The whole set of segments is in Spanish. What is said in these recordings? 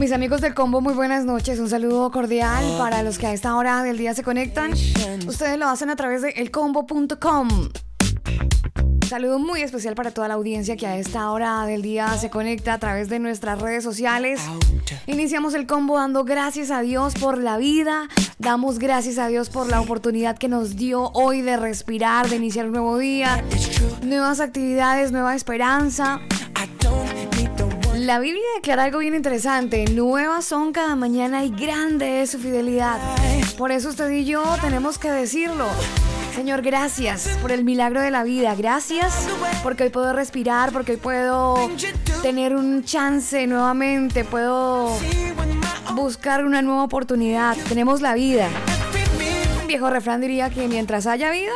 Mis amigos del combo, muy buenas noches. Un saludo cordial para los que a esta hora del día se conectan. Ustedes lo hacen a través de elcombo.com. Saludo muy especial para toda la audiencia que a esta hora del día se conecta a través de nuestras redes sociales. Iniciamos el combo dando gracias a Dios por la vida. Damos gracias a Dios por la oportunidad que nos dio hoy de respirar, de iniciar un nuevo día. Nuevas actividades, nueva esperanza. La Biblia declara algo bien interesante. Nuevas son cada mañana y grande es su fidelidad. Por eso usted y yo tenemos que decirlo. Señor, gracias por el milagro de la vida. Gracias porque hoy puedo respirar, porque hoy puedo tener un chance nuevamente, puedo buscar una nueva oportunidad. Tenemos la vida. Un viejo refrán diría que mientras haya vida,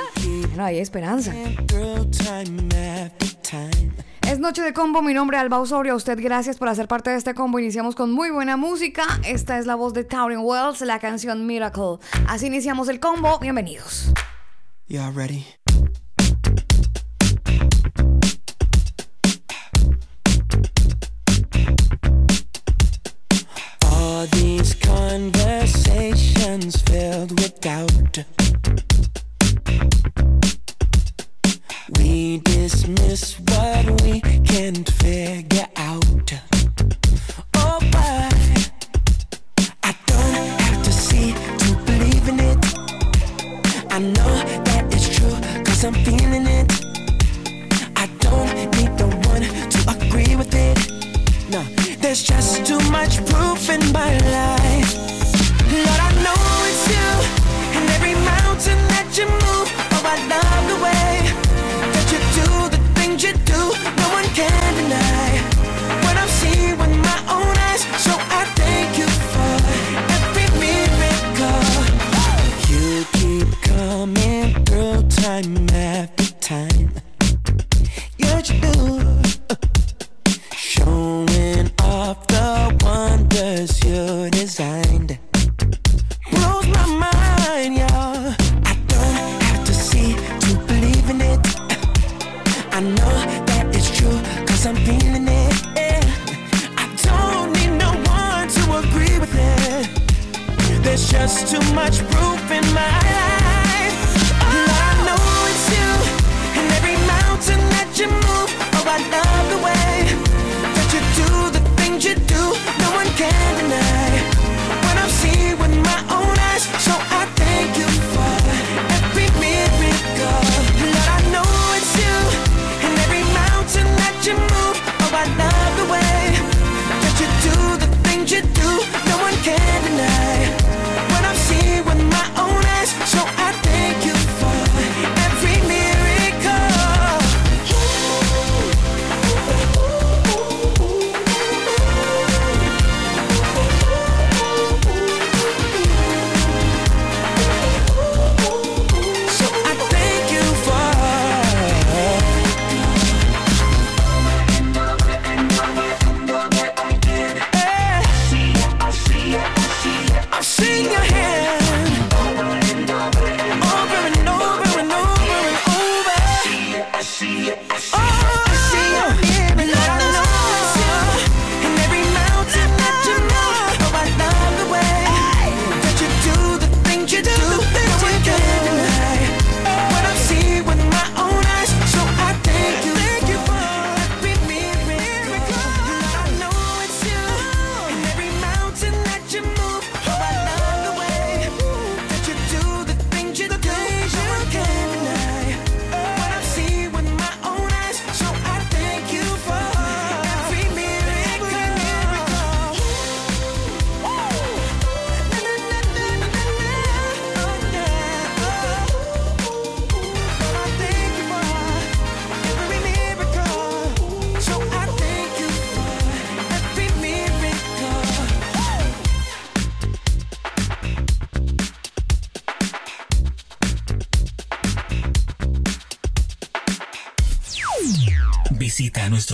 no hay esperanza. Es noche de combo, mi nombre es Alba Osorio. A usted gracias por hacer parte de este combo. Iniciamos con muy buena música. Esta es la voz de Taurin Wells, la canción Miracle. Así iniciamos el combo. Bienvenidos. Ready? and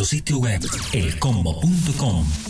nuestro sitio web elcombo.com.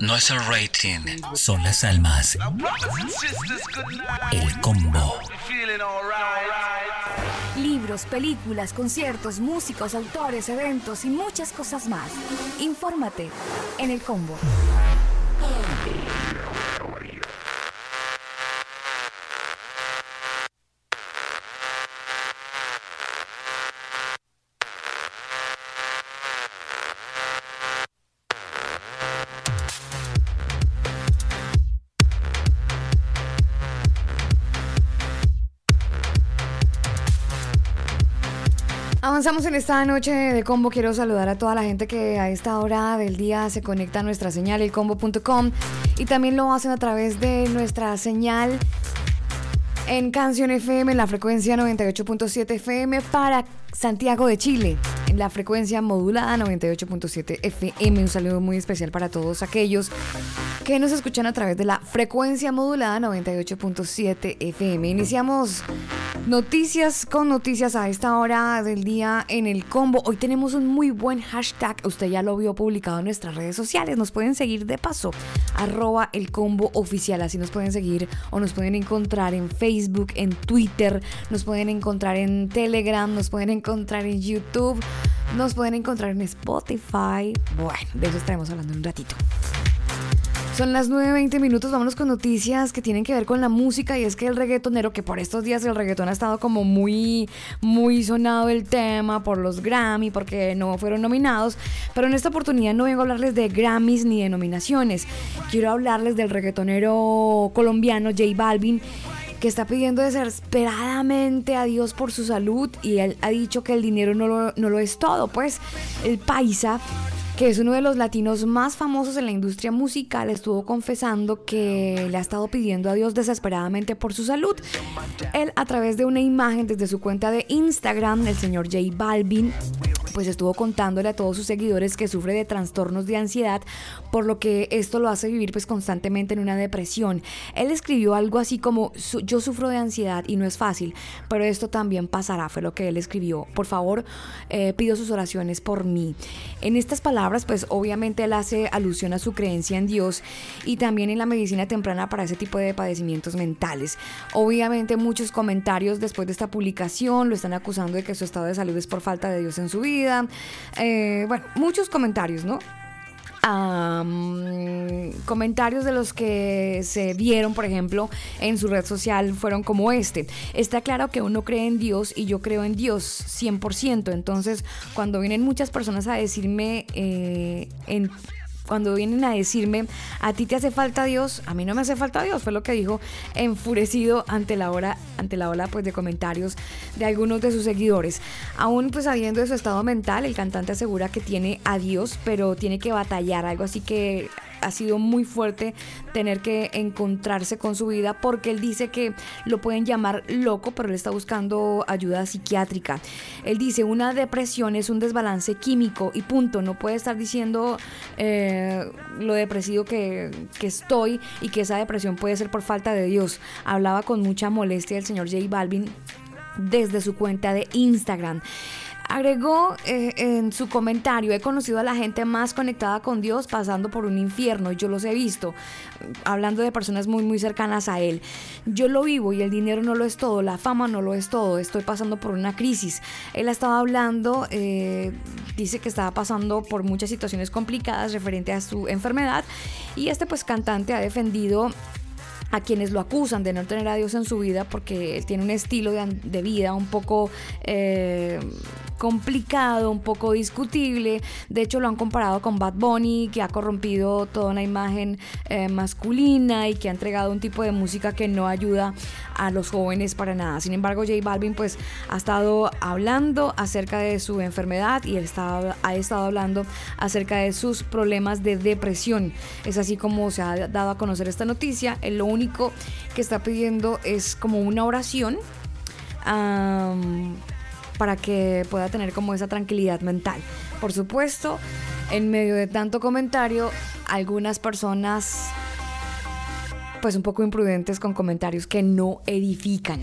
No es el rating, son las almas. El combo. Libros, películas, conciertos, músicos, autores, eventos y muchas cosas más. Infórmate en el combo. Avanzamos en esta noche de combo. Quiero saludar a toda la gente que a esta hora del día se conecta a nuestra señal, elcombo.com, y también lo hacen a través de nuestra señal en Canción FM, en la frecuencia 98.7 FM para Santiago de Chile, en la frecuencia modulada 98.7 FM. Un saludo muy especial para todos aquellos que nos escuchan a través de la frecuencia modulada 98.7 FM. Iniciamos noticias con noticias a esta hora del día en el combo. Hoy tenemos un muy buen hashtag. Usted ya lo vio publicado en nuestras redes sociales. Nos pueden seguir de paso. Arroba el. Así nos pueden seguir o nos pueden encontrar en Facebook, en Twitter. Nos pueden encontrar en Telegram. Nos pueden encontrar en YouTube. Nos pueden encontrar en Spotify. Bueno, de eso estaremos hablando en un ratito. Son las 9.20 minutos, vámonos con noticias que tienen que ver con la música y es que el reggaetonero, que por estos días el reggaetón ha estado como muy, muy sonado el tema por los Grammy, porque no fueron nominados, pero en esta oportunidad no vengo a hablarles de Grammys ni de nominaciones, quiero hablarles del reggaetonero colombiano J Balvin que está pidiendo desesperadamente a Dios por su salud y él ha dicho que el dinero no lo, no lo es todo, pues. El paisa que es uno de los latinos más famosos en la industria musical, estuvo confesando que le ha estado pidiendo a Dios desesperadamente por su salud. Él a través de una imagen desde su cuenta de Instagram, el señor J Balvin, pues estuvo contándole a todos sus seguidores que sufre de trastornos de ansiedad, por lo que esto lo hace vivir pues constantemente en una depresión. Él escribió algo así como yo sufro de ansiedad y no es fácil, pero esto también pasará, fue lo que él escribió. Por favor, eh, pido sus oraciones por mí. En estas palabras, pues obviamente él hace alusión a su creencia en Dios y también en la medicina temprana para ese tipo de padecimientos mentales. Obviamente muchos comentarios después de esta publicación lo están acusando de que su estado de salud es por falta de Dios en su vida eh, bueno, muchos comentarios, ¿no? Comentarios de los que se vieron, por ejemplo, en su red social fueron como este. Está claro que uno cree en Dios y yo creo en Dios 100%. Entonces, cuando vienen muchas personas a decirme eh, en cuando vienen a decirme, a ti te hace falta Dios, a mí no me hace falta Dios, fue lo que dijo enfurecido ante la hora, ante la ola pues de comentarios de algunos de sus seguidores. Aún pues sabiendo de su estado mental, el cantante asegura que tiene a Dios, pero tiene que batallar, algo así que ha sido muy fuerte tener que encontrarse con su vida porque él dice que lo pueden llamar loco, pero él está buscando ayuda psiquiátrica. Él dice, una depresión es un desbalance químico y punto. No puede estar diciendo eh, lo depresivo que, que estoy y que esa depresión puede ser por falta de Dios. Hablaba con mucha molestia el señor J Balvin desde su cuenta de Instagram. Agregó eh, en su comentario, he conocido a la gente más conectada con Dios pasando por un infierno, yo los he visto, hablando de personas muy muy cercanas a Él. Yo lo vivo y el dinero no lo es todo, la fama no lo es todo, estoy pasando por una crisis. Él ha estado hablando, eh, dice que estaba pasando por muchas situaciones complicadas referente a su enfermedad y este pues cantante ha defendido a quienes lo acusan de no tener a Dios en su vida porque él tiene un estilo de, vida un poco eh, complicado, un poco discutible. De hecho, lo han comparado con Bad Bunny, que ha corrompido toda una imagen eh, masculina y que ha entregado un tipo de música que no ayuda a los jóvenes para nada. Sin embargo, J Balvin pues ha estado hablando acerca de su enfermedad y él ha estado hablando acerca de sus problemas de depresión. Es así como se ha dado a conocer esta noticia. Él lo único que está pidiendo es como una oración para que pueda tener como esa tranquilidad mental. Por supuesto, en medio de tanto comentario, algunas personas pues un poco imprudentes con comentarios que no edifican.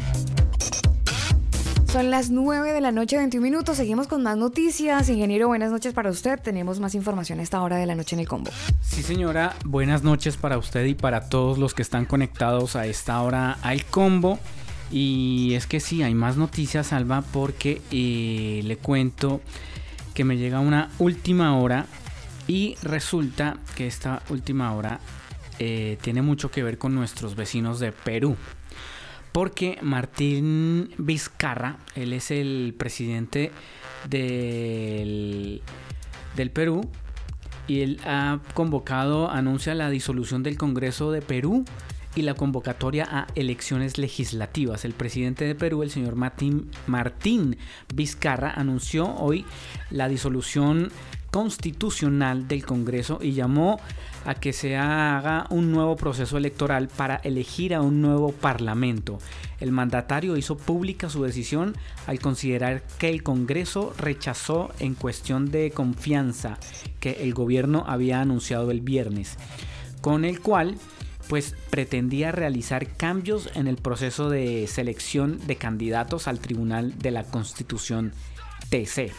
Son las 9 de la noche, 21 minutos. Seguimos con más noticias. Ingeniero, buenas noches para usted. Tenemos más información a esta hora de la noche en el combo. Sí, señora. Buenas noches para usted y para todos los que están conectados a esta hora al combo. Y es que sí, hay más noticias, Alba, porque eh, le cuento que me llega una última hora y resulta que esta última hora eh, tiene mucho que ver con nuestros vecinos de Perú. Porque Martín Vizcarra, él es el presidente del, del Perú, y él ha convocado, anuncia la disolución del Congreso de Perú y la convocatoria a elecciones legislativas. El presidente de Perú, el señor Martín, Martín Vizcarra, anunció hoy la disolución constitucional del Congreso y llamó a que se haga un nuevo proceso electoral para elegir a un nuevo parlamento. El mandatario hizo pública su decisión al considerar que el Congreso rechazó en cuestión de confianza que el gobierno había anunciado el viernes, con el cual pues pretendía realizar cambios en el proceso de selección de candidatos al Tribunal de la Constitución TC.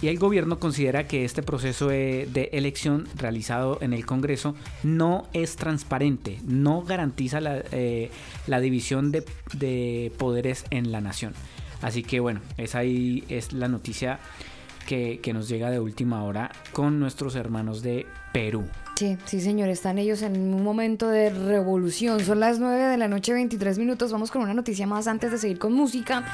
Y el gobierno considera que este proceso de, elección realizado en el Congreso no es transparente, no garantiza la, eh, división de, poderes en la nación. Así que bueno, esa ahí es la noticia que, que, nos llega de última hora con nuestros hermanos de Perú. Sí, sí, señor, están ellos en un momento de revolución. Son las 9 de la noche, 23 minutos. Vamos con una noticia más antes de seguir con música.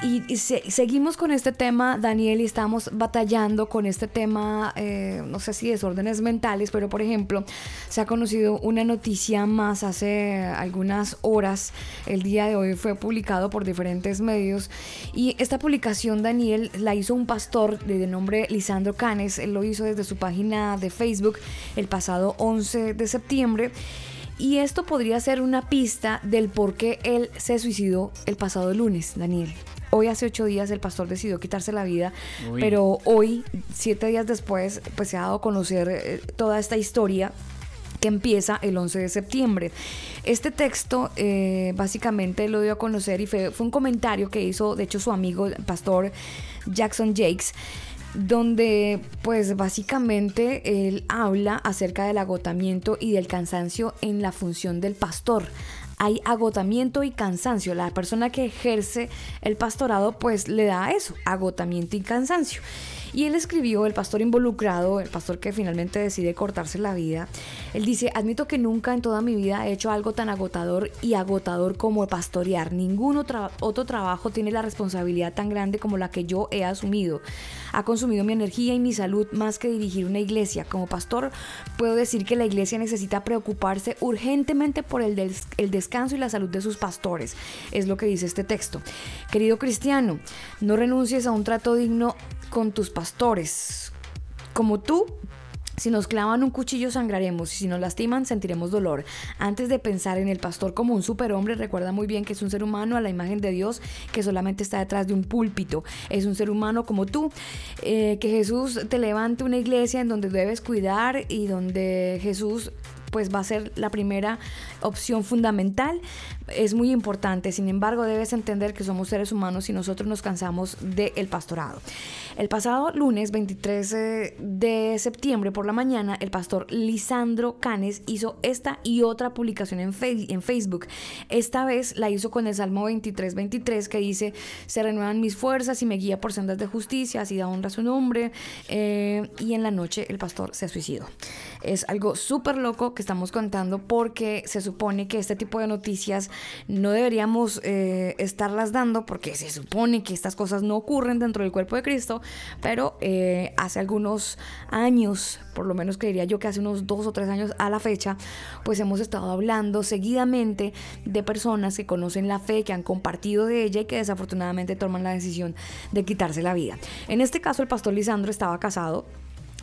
Y, seguimos con este tema, Daniel, y estamos batallando con este tema, eh, no sé si desórdenes mentales, pero por ejemplo, se ha conocido una noticia más hace algunas horas, el día de hoy fue publicado por diferentes medios, y esta publicación, Daniel, la hizo un pastor de nombre Lisandro Canes, él lo hizo desde su página de Facebook el pasado 11 de septiembre. Y esto podría ser una pista del por qué él se suicidó el pasado lunes, Daniel. Hoy hace ocho días el pastor decidió quitarse la vida, pero hoy, siete días después, pues se ha dado a conocer eh, toda esta historia que empieza el 11 de septiembre. Este texto eh, básicamente lo dio a conocer y fue, fue, un comentario que hizo, de hecho, su amigo, el pastor Jackson Jakes, donde pues básicamente él habla acerca del agotamiento y del cansancio en la función del pastor hay agotamiento y cansancio. La persona que ejerce el pastorado pues le da eso, agotamiento y cansancio. Y él escribió, el pastor involucrado, el pastor que finalmente decide cortarse la vida, él dice, admito que nunca en toda mi vida he hecho algo tan agotador y agotador como pastorear. Ningún otro, otro trabajo tiene la responsabilidad tan grande como la que yo he asumido. Ha consumido mi energía y mi salud más que dirigir una iglesia. Como pastor puedo decir que la iglesia necesita preocuparse urgentemente por el, el descanso y la salud de sus pastores. Es lo que dice este texto. Querido cristiano, no renuncies a un trato digno con tus pastores. Como tú, si nos clavan un cuchillo sangraremos y si nos lastiman sentiremos dolor. Antes de pensar en el pastor como un superhombre, recuerda muy bien que es un ser humano a la imagen de Dios que solamente está detrás de un púlpito. Es un ser humano como tú. Eh, que Jesús te levante una iglesia en donde debes cuidar y donde Jesús pues va a ser la primera opción fundamental. Es muy importante, sin embargo debes entender que somos seres humanos y nosotros nos cansamos del pastorado. El pasado lunes 23 de septiembre por la mañana, el pastor Lisandro Canes hizo esta y otra publicación en, en Facebook. Esta vez la hizo con el Salmo 23, 23 que dice, se renuevan mis fuerzas y me guía por sendas de justicia, así da honra a su nombre. Eh, y en la noche el pastor se suicidó. Es algo súper loco que estamos contando porque se supone que este tipo de noticias no deberíamos eh, estarlas dando porque se supone que estas cosas no ocurren dentro del cuerpo de Cristo, pero eh, hace algunos años, por lo menos creería yo que hace unos dos o tres años a la fecha, pues hemos estado hablando seguidamente de personas que conocen la fe, que han compartido de ella y que desafortunadamente toman la decisión de quitarse la vida. En este caso el pastor Lisandro estaba casado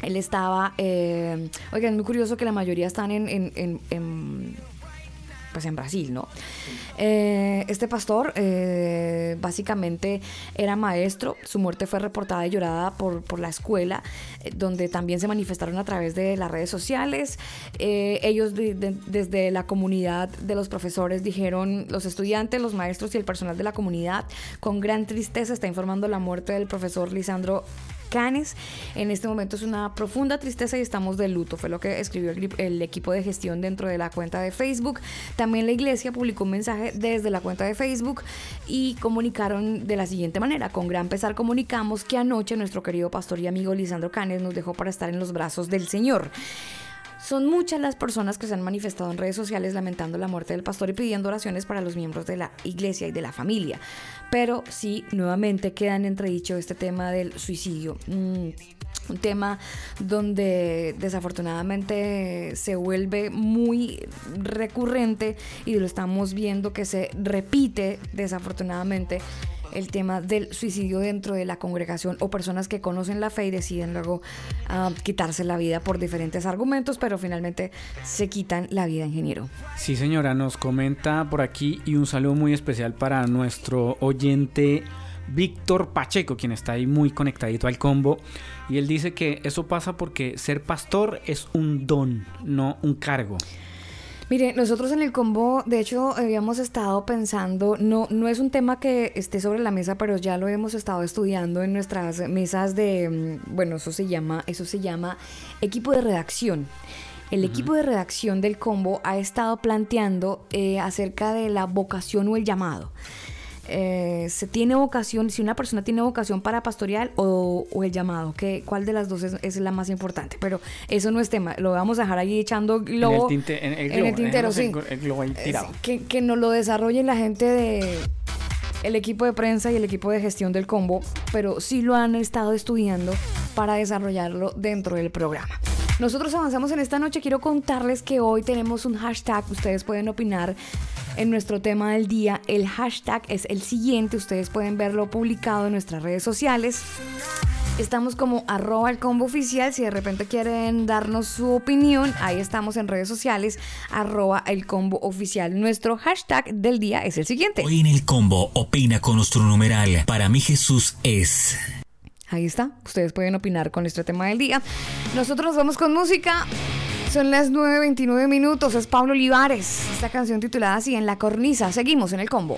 él estaba, eh, oigan, es muy curioso que la mayoría están en, pues en Brasil, ¿no? Eh, este pastor eh, básicamente era maestro, su muerte fue reportada y llorada por, por la escuela, eh, donde también se manifestaron a través de las redes sociales. ellos desde la comunidad de los profesores dijeron, los estudiantes, los maestros y el personal de la comunidad, con gran tristeza está informando la muerte del profesor Lisandro Canes. En este momento es una profunda tristeza y estamos de luto, fue lo que escribió el, equipo de gestión dentro de la cuenta de Facebook. También la iglesia publicó un mensaje desde la cuenta de Facebook y comunicaron de la siguiente manera. Con gran pesar comunicamos que anoche nuestro querido pastor y amigo Lisandro Canes nos dejó para estar en los brazos del Señor. Son muchas las personas que se han manifestado en redes sociales lamentando la muerte del pastor y pidiendo oraciones para los miembros de la iglesia y de la familia. Pero sí, nuevamente queda en entredicho este tema del suicidio. Mm, un tema donde desafortunadamente se vuelve muy recurrente y lo estamos viendo que se repite desafortunadamente el tema del suicidio dentro de la congregación o personas que conocen la fe y deciden luego ah, quitarse la vida por diferentes argumentos, pero finalmente se quitan la vida, ingeniero. Sí, señora, nos comenta por aquí y un saludo muy especial para nuestro oyente Víctor Pacheco, quien está ahí muy conectadito al combo. Y él dice que eso pasa porque ser pastor es un don, no un cargo. Mire, nosotros en el combo, de hecho, habíamos estado pensando, no, no es un tema que esté sobre la mesa, pero ya lo hemos estado estudiando en nuestras mesas de, mm, bueno, eso se llama, eso se llama equipo de redacción. El equipo de redacción del combo ha estado planteando eh, acerca de la vocación o el llamado. Eh, se tiene vocación, si una persona tiene vocación para pastorear o, el llamado, que, ¿cuál de las dos es, la más importante? Pero eso no es tema, lo vamos a dejar ahí echando globo. En el, tintero, sí. que, que nos lo desarrolle la gente de el equipo de prensa y el equipo de gestión del combo, pero sí lo han estado estudiando para desarrollarlo dentro del programa. Nosotros avanzamos en esta noche. Quiero contarles que hoy tenemos un hashtag. Ustedes pueden opinar en nuestro tema del día. El hashtag es el siguiente, ustedes pueden verlo publicado en nuestras redes sociales. Estamos como arroba el combo oficial. Si de repente quieren darnos su opinión, ahí estamos en redes sociales, arroba el combo oficial. Nuestro hashtag del día es el siguiente. Hoy en el combo opina con nuestro numeral. Para mí Jesús es... Ahí está, ustedes pueden opinar con nuestro tema del día. Nosotros nos vamos con música. Son las 9.29 minutos. Es Pablo Olivares. Esta canción titulada así en la cornisa. Seguimos en el combo.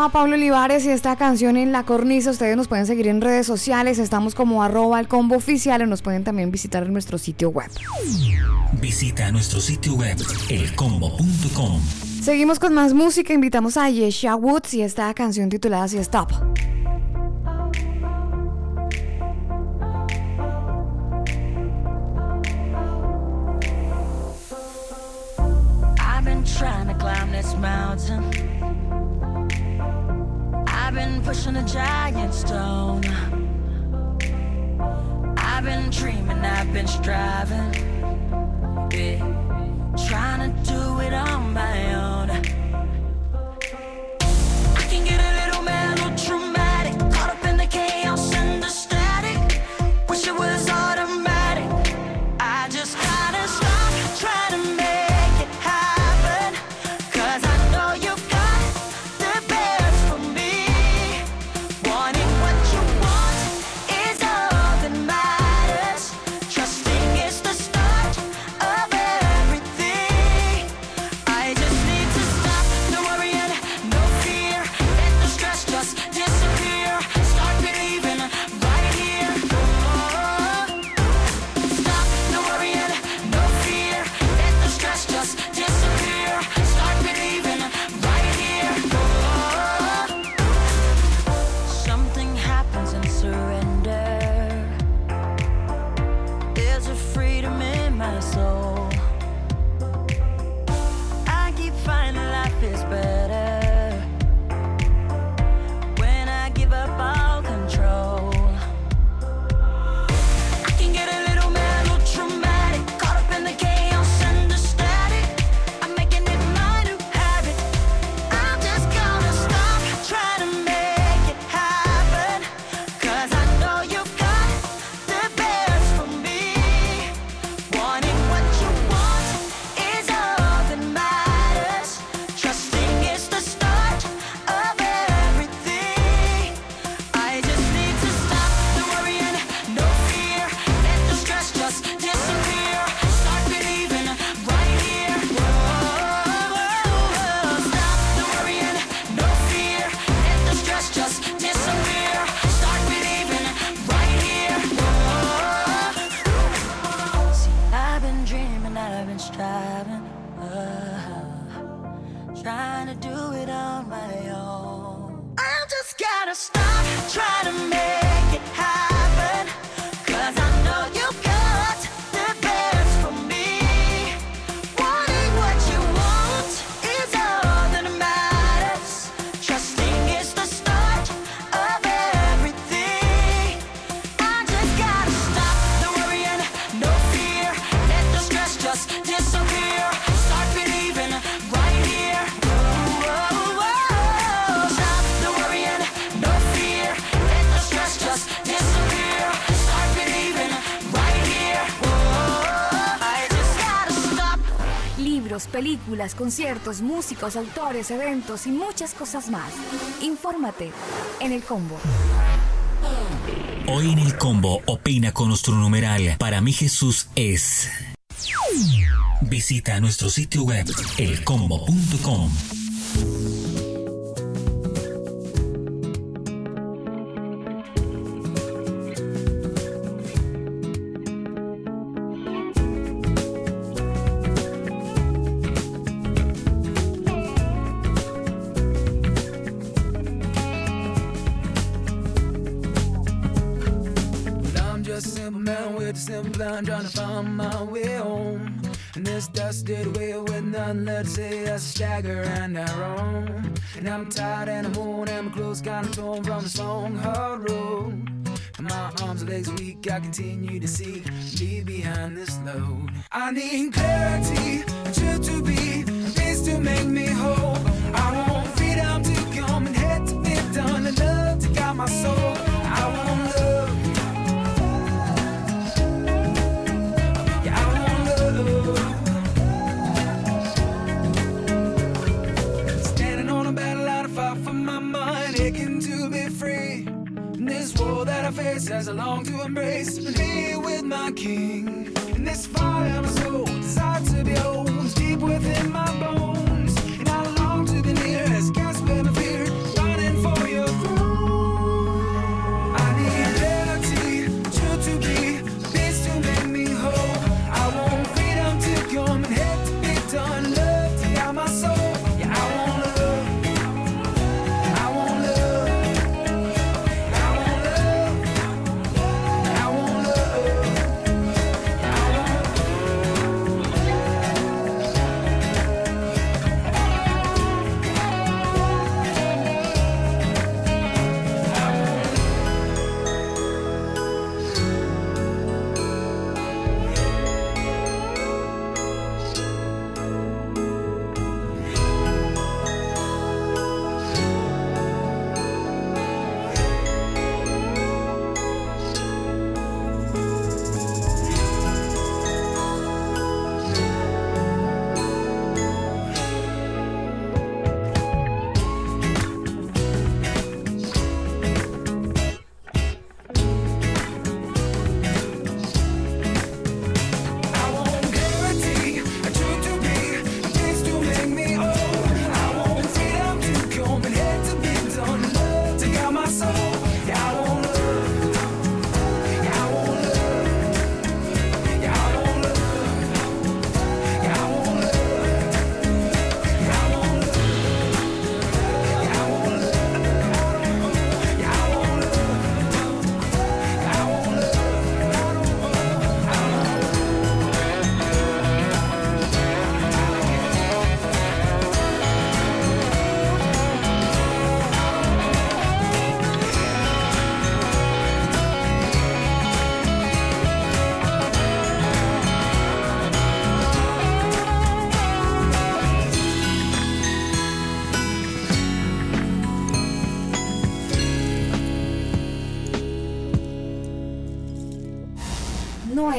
estaba Pablo Olivares y esta canción en La Cornisa. Ustedes nos pueden seguir en redes sociales. Estamos como arroba el combo oficial. Y nos pueden también visitar en nuestro sitio web. Visita nuestro sitio web elcombo.com. Seguimos con más música. Invitamos a Yesha Woods y esta canción titulada Si Stop. wanna do películas, conciertos, músicos, autores, eventos y muchas cosas más. Infórmate en el combo. Hoy en el combo opina con nuestro numeral. Para mí Jesús es. Visita nuestro sitio web elcombo.com.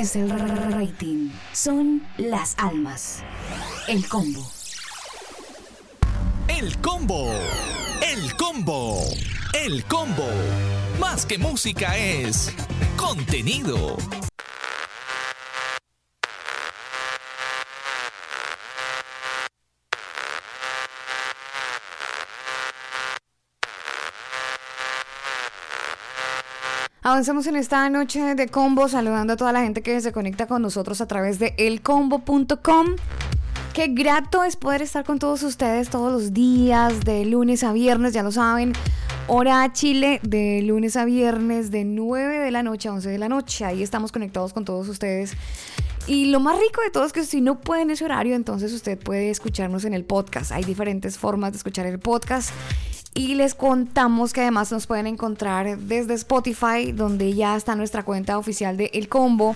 es el rating, son las almas. El combo. El combo. El combo. El combo. Más que música es contenido. Avanzamos en esta noche de combo saludando a toda la gente que se conecta con nosotros a través de elcombo.com. Qué grato es poder estar con todos ustedes todos los días, de lunes a viernes, ya lo saben. Hora Chile, de lunes a viernes, de 9 de la noche a 11 de la noche. Ahí estamos conectados con todos ustedes. Y lo más rico de todo es que si no puede en ese horario, entonces usted puede escucharnos en el podcast. Hay diferentes formas de escuchar el podcast. Y les contamos que además nos pueden encontrar desde Spotify, donde ya está nuestra cuenta oficial de El Combo.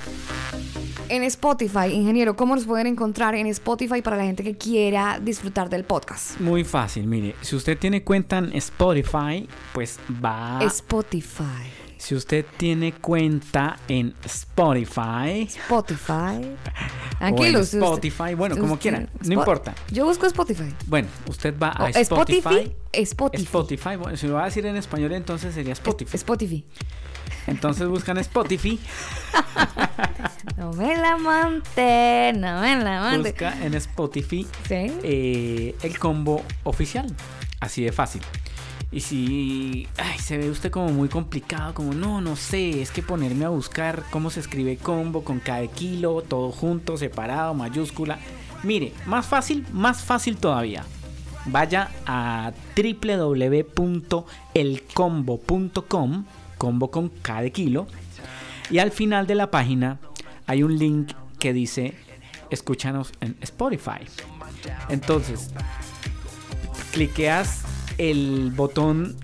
En Spotify, ingeniero, ¿cómo nos pueden encontrar en Spotify para la gente que quiera disfrutar del podcast? Muy fácil, mire, si usted tiene cuenta en Spotify, pues va... Spotify. Si usted tiene cuenta en Spotify Spotify. Tranquilo, Spotify, bueno, como usted- quiera, no importa. Yo busco Spotify. Bueno, usted va a O Spotify. Spotify. Spotify. Spotify, bueno, si lo va a decir en español entonces sería Spotify. Spotify. Entonces buscan Spotify, No me la monte, no me la monte. busca en Spotify Sí. eh, el combo oficial. Así de fácil. Y si ay, se ve usted como muy complicado, como no, no sé, es que ponerme a buscar cómo se escribe combo con cada kilo, todo junto, separado, mayúscula. Mire, más fácil, más fácil todavía. Vaya a www.elcombo.com, combo con cada kilo, y al final de la página hay un link que dice escúchanos en Spotify. Entonces, cliqueas el botón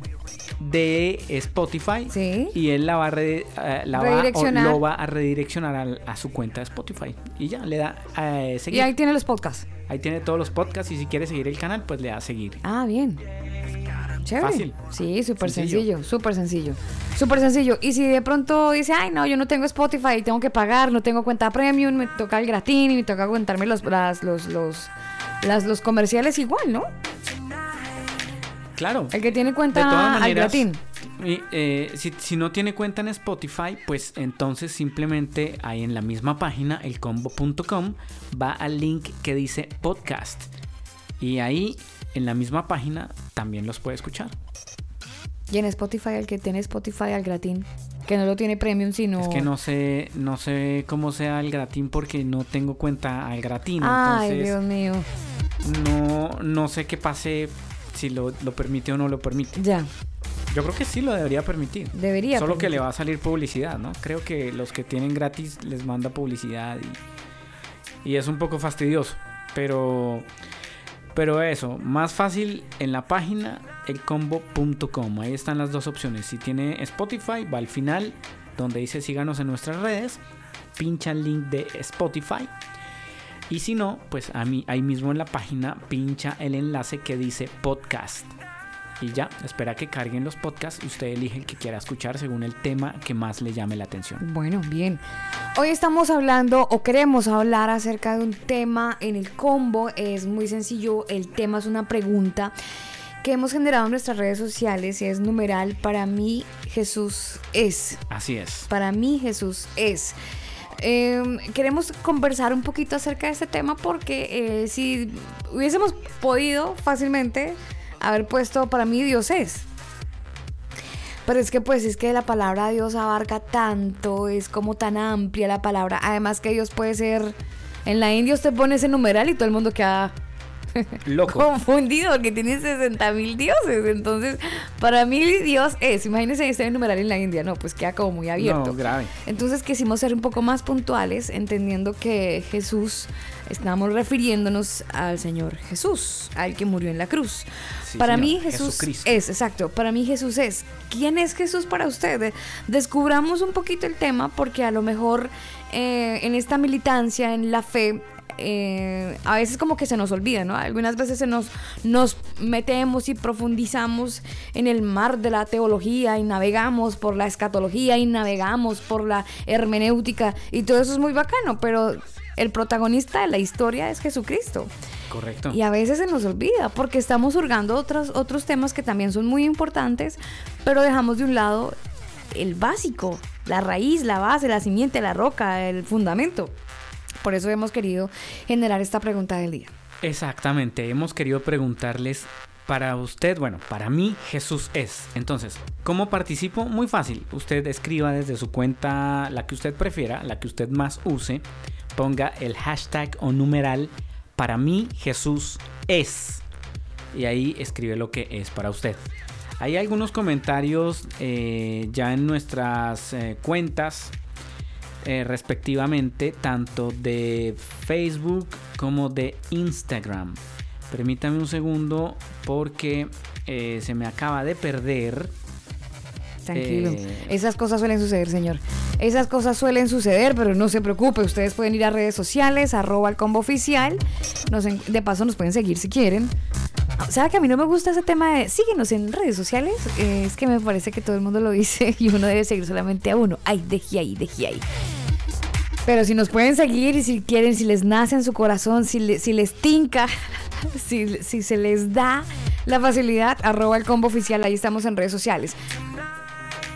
de Spotify Sí. y él la va a, re- eh, la va- lo va a redireccionar al- a, su cuenta de Spotify y ya le da a Y seguir. ahí Ahí... tiene los podcasts. tiene todos los podcasts y si quiere seguir el canal pues le da a seguir. Ah, bien. Chévere. Fácil. Sí, súper Sencillo. sencillo, súper sencillo. Súper sencillo. Y si de pronto dice, ay, no, yo no tengo Spotify, tengo que pagar, no tengo cuenta premium, me toca el gratín y me toca aguantarme los, las- los, los, las- los comerciales igual, ¿no? Claro. El que tiene De todas cuenta al y, eh, si, si no tiene cuenta en Spotify, pues entonces simplemente ahí en la misma página, elcombo.com, va al link que dice podcast. Y ahí en la misma página también los puede escuchar. Y en Spotify, el que tiene Spotify al gratín, que no lo tiene premium, sino... Es que no sé, no sé cómo sea el gratín porque no tengo cuenta al gratín. Ay, entonces Dios mío. no, no sé qué pase si lo, lo permite o no lo permite. Ya, Yo creo que sí lo debería permitir. debería. Solo que le va a salir publicidad, ¿no? Creo que los que tienen gratis les manda publicidad y, y es un poco fastidioso. Pero, pero eso, más fácil en la página elcombo.com. Ahí están las dos opciones. Si tiene Spotify, va al final donde dice síganos en nuestras redes. Pincha el link de Spotify. Y si no, pues a mí, ahí mismo en la página pincha el enlace que dice podcast. Y ya, espera que carguen los podcasts y usted elige el que quiera escuchar según el tema que más le llame la atención. Bueno, bien. Hoy estamos hablando o queremos hablar acerca de un tema en el combo. Es muy sencillo. El tema es una pregunta que hemos generado en nuestras redes sociales y es numeral para mí Jesús es. Así es. Para mí Jesús es. Eh, queremos conversar un poquito acerca de este tema porque eh, si hubiésemos podido fácilmente haber puesto para mí Dios es. Pero es que pues es que la palabra Dios abarca tanto, es como tan amplia la palabra. Además que Dios puede ser... En la India usted pone ese numeral y todo el mundo queda Loco. confundido porque tiene 60 mil dioses. Entonces, para mí Dios es, imagínense este numeral en la India, no, pues queda como muy abierto. No, grave. Entonces quisimos ser un poco más puntuales, entendiendo que Jesús, estamos refiriéndonos al Señor Jesús, al que murió en la cruz. Sí, para señor, mí Jesús Jesucristo. es, exacto, para mí Jesús es. ¿Quién es Jesús para usted? Descubramos un poquito el tema porque a lo mejor eh, en esta militancia, en la fe, eh, a veces como que se nos olvida, ¿no? Algunas veces se nos, nos metemos y profundizamos en el mar de la teología y navegamos por la escatología y navegamos por la hermenéutica y todo eso es muy bacano, pero el protagonista de la historia es Jesucristo. Correcto. Y a veces se nos olvida porque estamos hurgando otros, otros temas que también son muy importantes, pero dejamos de un lado el básico, la raíz, la base, la simiente, la roca, el fundamento. Por eso hemos querido generar esta pregunta del día. Exactamente, hemos querido preguntarles para usted, bueno, para mí Jesús es. Entonces, ¿cómo participo? Muy fácil. Usted escriba desde su cuenta la que usted prefiera, la que usted más use, ponga el hashtag o numeral para mí Jesús es. Y ahí escribe lo que es para usted. Hay algunos comentarios eh, ya en nuestras eh, cuentas eh, respectivamente, tanto de Facebook como de Instagram. Permítame un segundo porque eh, se me acaba de perder. Tranquilo. Eh, Esas cosas suelen suceder, señor. Esas cosas suelen suceder, pero no se preocupe. Ustedes pueden ir a redes sociales, arroba el combo oficial. Nos de paso nos pueden seguir si quieren. ¿Sabe que a mí no me gusta ese tema de síguenos en redes sociales? Eh, es que me parece que todo el mundo lo dice y uno debe seguir solamente a uno. Ay, dejé ahí, dejé ahí. Pero si nos pueden seguir y si quieren, si les nace en su corazón, si, si les tinca, si, si se les da la facilidad, arroba el combo oficial, ahí estamos en redes sociales.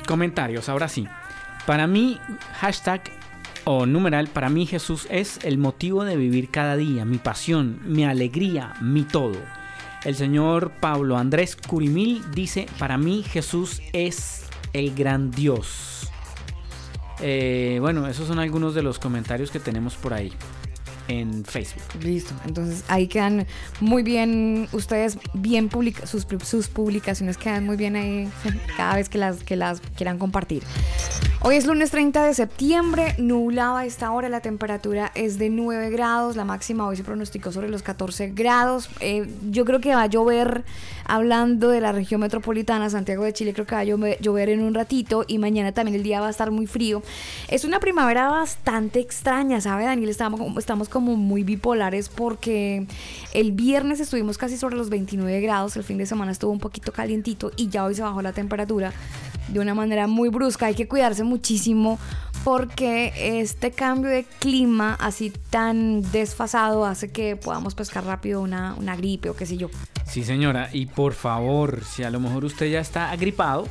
Comentarios, ahora sí. Para mí, hashtag o numeral, para mí Jesús es el motivo de vivir cada día, mi pasión, mi alegría, mi todo. El señor Pablo Andrés Curimil dice, para mí Jesús es el gran Dios. Eh, bueno, esos son algunos de los comentarios que tenemos por ahí en Facebook. Listo, entonces ahí quedan muy bien, ustedes bien publica sus, sus publicaciones quedan muy bien ahí cada vez que las, que las quieran compartir. Hoy es lunes 30 de septiembre, nublado a esta hora, la temperatura es de 9 grados, la máxima hoy se pronosticó sobre los 14 grados. Eh, yo creo que va a llover, hablando de la región metropolitana, Santiago de Chile, creo que va a llover, en un ratito y mañana también el día va a estar muy frío. Es una primavera bastante extraña, ¿sabe, Daniel? Estamos, estamos como muy bipolares porque el viernes estuvimos casi sobre los 29 grados, el fin de semana estuvo un poquito calientito y ya hoy se bajó la temperatura de una manera muy brusca. Hay que cuidarse muchísimo porque este cambio de clima así tan desfasado hace que podamos pescar rápido una, una gripe o qué sé yo. Sí, señora. Y por favor, si a lo mejor usted ya está agripado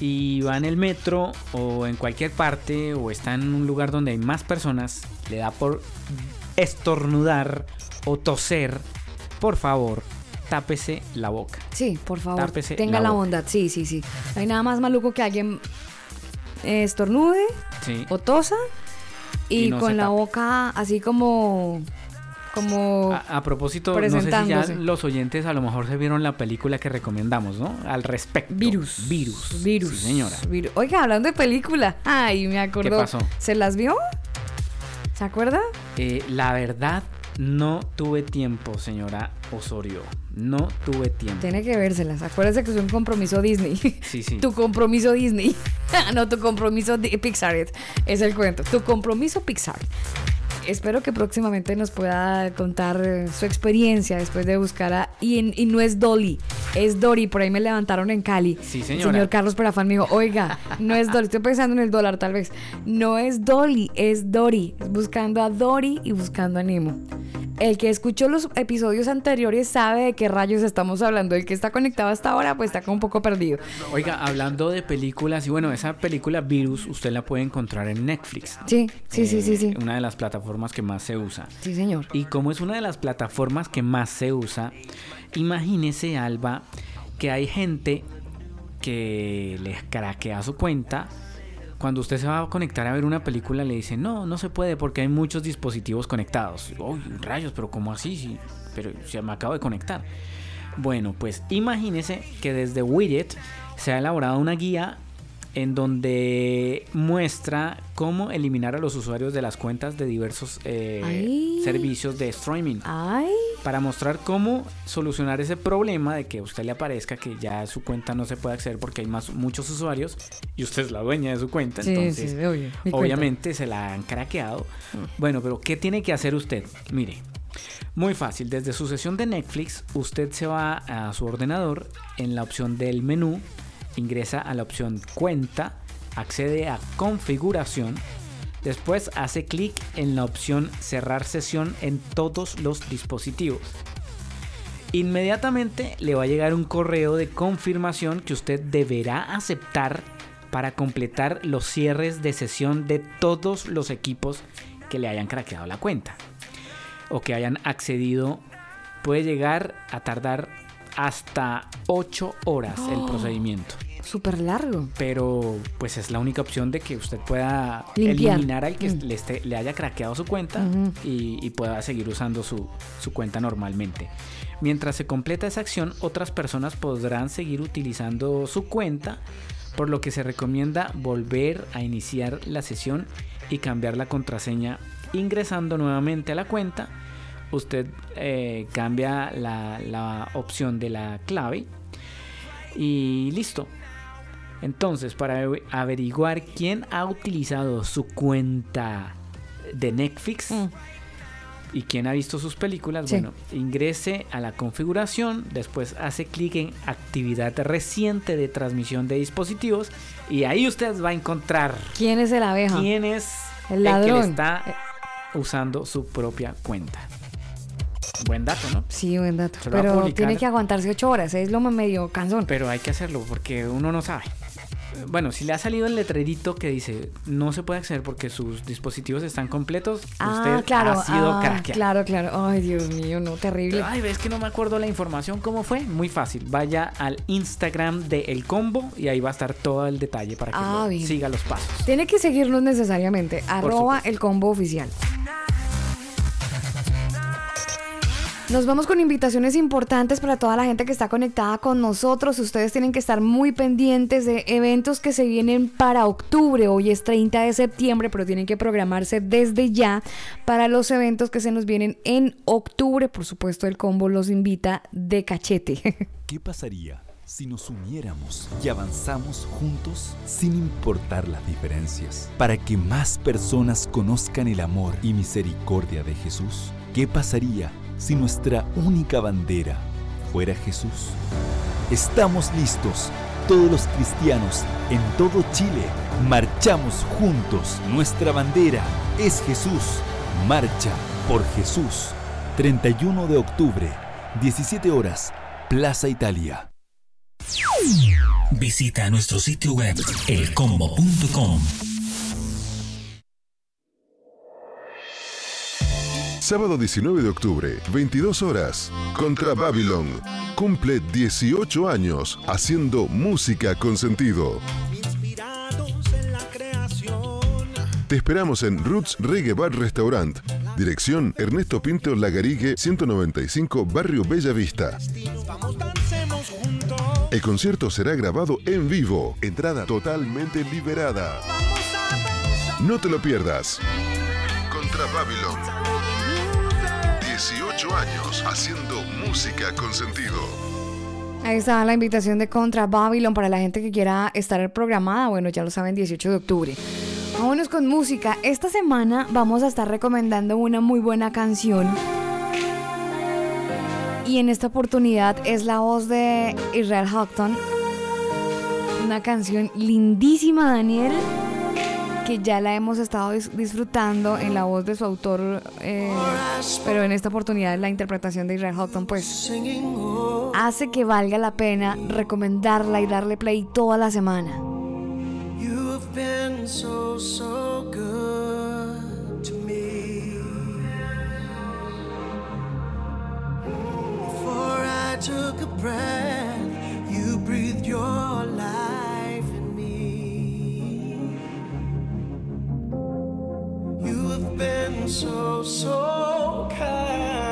y va en el metro o en cualquier parte o está en un lugar donde hay más personas, le da por estornudar o toser, por favor, tápese la boca. Sí, por favor, Tápese tenga la bondad. Sí, sí, sí. No hay nada más maluco que alguien eh, estornude Sí. o tosa y, Y no con la boca así como como A, a propósito, no sé si ya los oyentes a lo mejor se vieron la película que recomendamos, ¿no? Al respecto. virus. Virus. Virus. Sí, señora. Oiga, hablando de película. Ay, me acordó. pasó? ¿Se las vio? ¿Se acuerda? Eh, la verdad, no tuve tiempo, señora Osorio. No tuve tiempo. Tiene que vérselas. Acuérdese que es un compromiso Disney. Sí, sí. Tu compromiso Disney. no, tu compromiso de Pixar. Es el cuento. Tu compromiso Pixar. Espero que próximamente nos pueda contar eh, su experiencia después de buscar a... Y, en- y no es Dolly, es Dory. Por ahí me levantaron en Cali. Sí, El señora. señor Carlos Perafán me dijo, oiga, no es Dolly. Estoy pensando en el dólar tal vez. No es Dolly, es Dory. Buscando a Dory y buscando a Nemo. El que escuchó los episodios anteriores sabe de qué rayos estamos hablando. El que está conectado hasta ahora, pues está como un poco perdido. Oiga, hablando de películas, y bueno, esa película Virus usted la puede encontrar en Netflix. Sí, sí, sí, sí, Eh, sí. Una de las plataformas que más se usa. Sí, señor. Y como es una de las plataformas que más se usa, imagínese, Alba, que hay gente que les craquea su cuenta. Cuando usted se va a conectar a ver una película, le dice, no, no se puede porque hay muchos dispositivos conectados. Uy, rayos, pero ¿cómo así? Sí, pero se me acabo de conectar. Bueno, pues imagínese que desde Widget se ha elaborado una guía en donde muestra cómo eliminar a los usuarios de las cuentas de diversos eh, servicios de streaming. Ay, para mostrar cómo solucionar ese problema de que a usted le aparezca que ya su cuenta no se puede acceder porque hay más, muchos usuarios y usted es la dueña de su cuenta. Sí, entonces, sí, obvio, mi cuenta. obviamente se la han craqueado. Bueno, pero ¿qué tiene que hacer usted? Mire, muy fácil. Desde su sesión de Netflix, usted se va a su ordenador en la opción del menú, ingresa a la opción cuenta, accede a configuración. Después hace clic en la opción cerrar sesión en todos los dispositivos. Inmediatamente le va a llegar un correo de confirmación que usted deberá aceptar para completar los cierres de sesión de todos los equipos que le hayan craqueado la cuenta o que hayan accedido. Puede llegar a tardar hasta 8 horas el Oh. procedimiento Súper largo. pero pues es la única opción de que usted pueda Limpiar. eliminar al que Mm. le, esté- le haya craqueado su cuenta y pueda seguir usando su, su cuenta normalmente. Mientras se completa esa acción, otras personas podrán seguir utilizando su cuenta, por lo que se recomienda volver a iniciar la sesión y cambiar la contraseña ingresando nuevamente a la cuenta. Usted eh, cambia la, la opción de la clave y listo. Entonces, para ave- averiguar quién ha utilizado su cuenta de Netflix Mm. y quién ha visto sus películas, Sí. bueno, ingrese a la configuración, después hace clic en actividad reciente de transmisión de dispositivos y ahí usted va a encontrar ¿Quién es el abeja? quién es El el, que ladrón. le está usando su propia cuenta. Buen dato, ¿no? Sí, buen dato. Pero tiene que aguantarse ocho horas. Es lo medio cansón. Pero hay que hacerlo porque uno no sabe. Bueno, si le ha salido el letrerito que dice no se puede acceder porque sus dispositivos están completos, Ah, usted claro. ha sido ah, craqueado. claro, claro. Ay, Dios mío, no, terrible. Ay, ves que no me acuerdo la información cómo fue. Muy fácil. Vaya al Instagram de El Combo y ahí va a estar todo el detalle para que Ah, lo siga los pasos. Tiene que seguirnos necesariamente. Arroba supuesto. el combo oficial. Nos vamos con invitaciones importantes para toda la gente que está conectada con nosotros. Ustedes tienen que estar muy pendientes de eventos que se vienen para octubre. Hoy es 30 de septiembre, pero tienen que programarse desde ya para los eventos que se nos vienen en octubre. Por supuesto, el combo los invita de cachete. ¿Qué pasaría si nos uniéramos y avanzamos juntos sin importar las diferencias? Para que más personas conozcan el amor y misericordia de Jesús. ¿Qué pasaría si nuestra única bandera fuera Jesús? Estamos listos. Todos los cristianos en todo Chile marchamos juntos. Nuestra bandera es Jesús. Marcha por Jesús. 31 de octubre, 17 horas, Plaza Italia. Visita nuestro sitio web elcombo.com. Sábado 19 de octubre, 22 horas. Contra Babylon. Cumple 18 años haciendo música con sentido. Te esperamos en Roots Reggae Bar Restaurant. Dirección Ernesto Pinto Lagarigue 195 Barrio Bella Vista. El concierto será grabado en vivo. Entrada totalmente liberada. No te lo pierdas. Contra Babylon. 18 años haciendo música con sentido. Ahí está la invitación de Contra Babylon para la gente que quiera estar programada. Bueno, ya lo saben, 18 de octubre. Vámonos con música. Esta semana vamos a estar recomendando una muy buena canción. Y en esta oportunidad es la voz de Israel Houghton. Una canción lindísima, Daniel, que ya la hemos estado dis- disfrutando en la voz de su autor. eh, pero en esta oportunidad la interpretación de Israel Houghton, pues hace que valga la pena recomendarla y darle play toda la semana. Took a breath, you breathed your have been so, so kind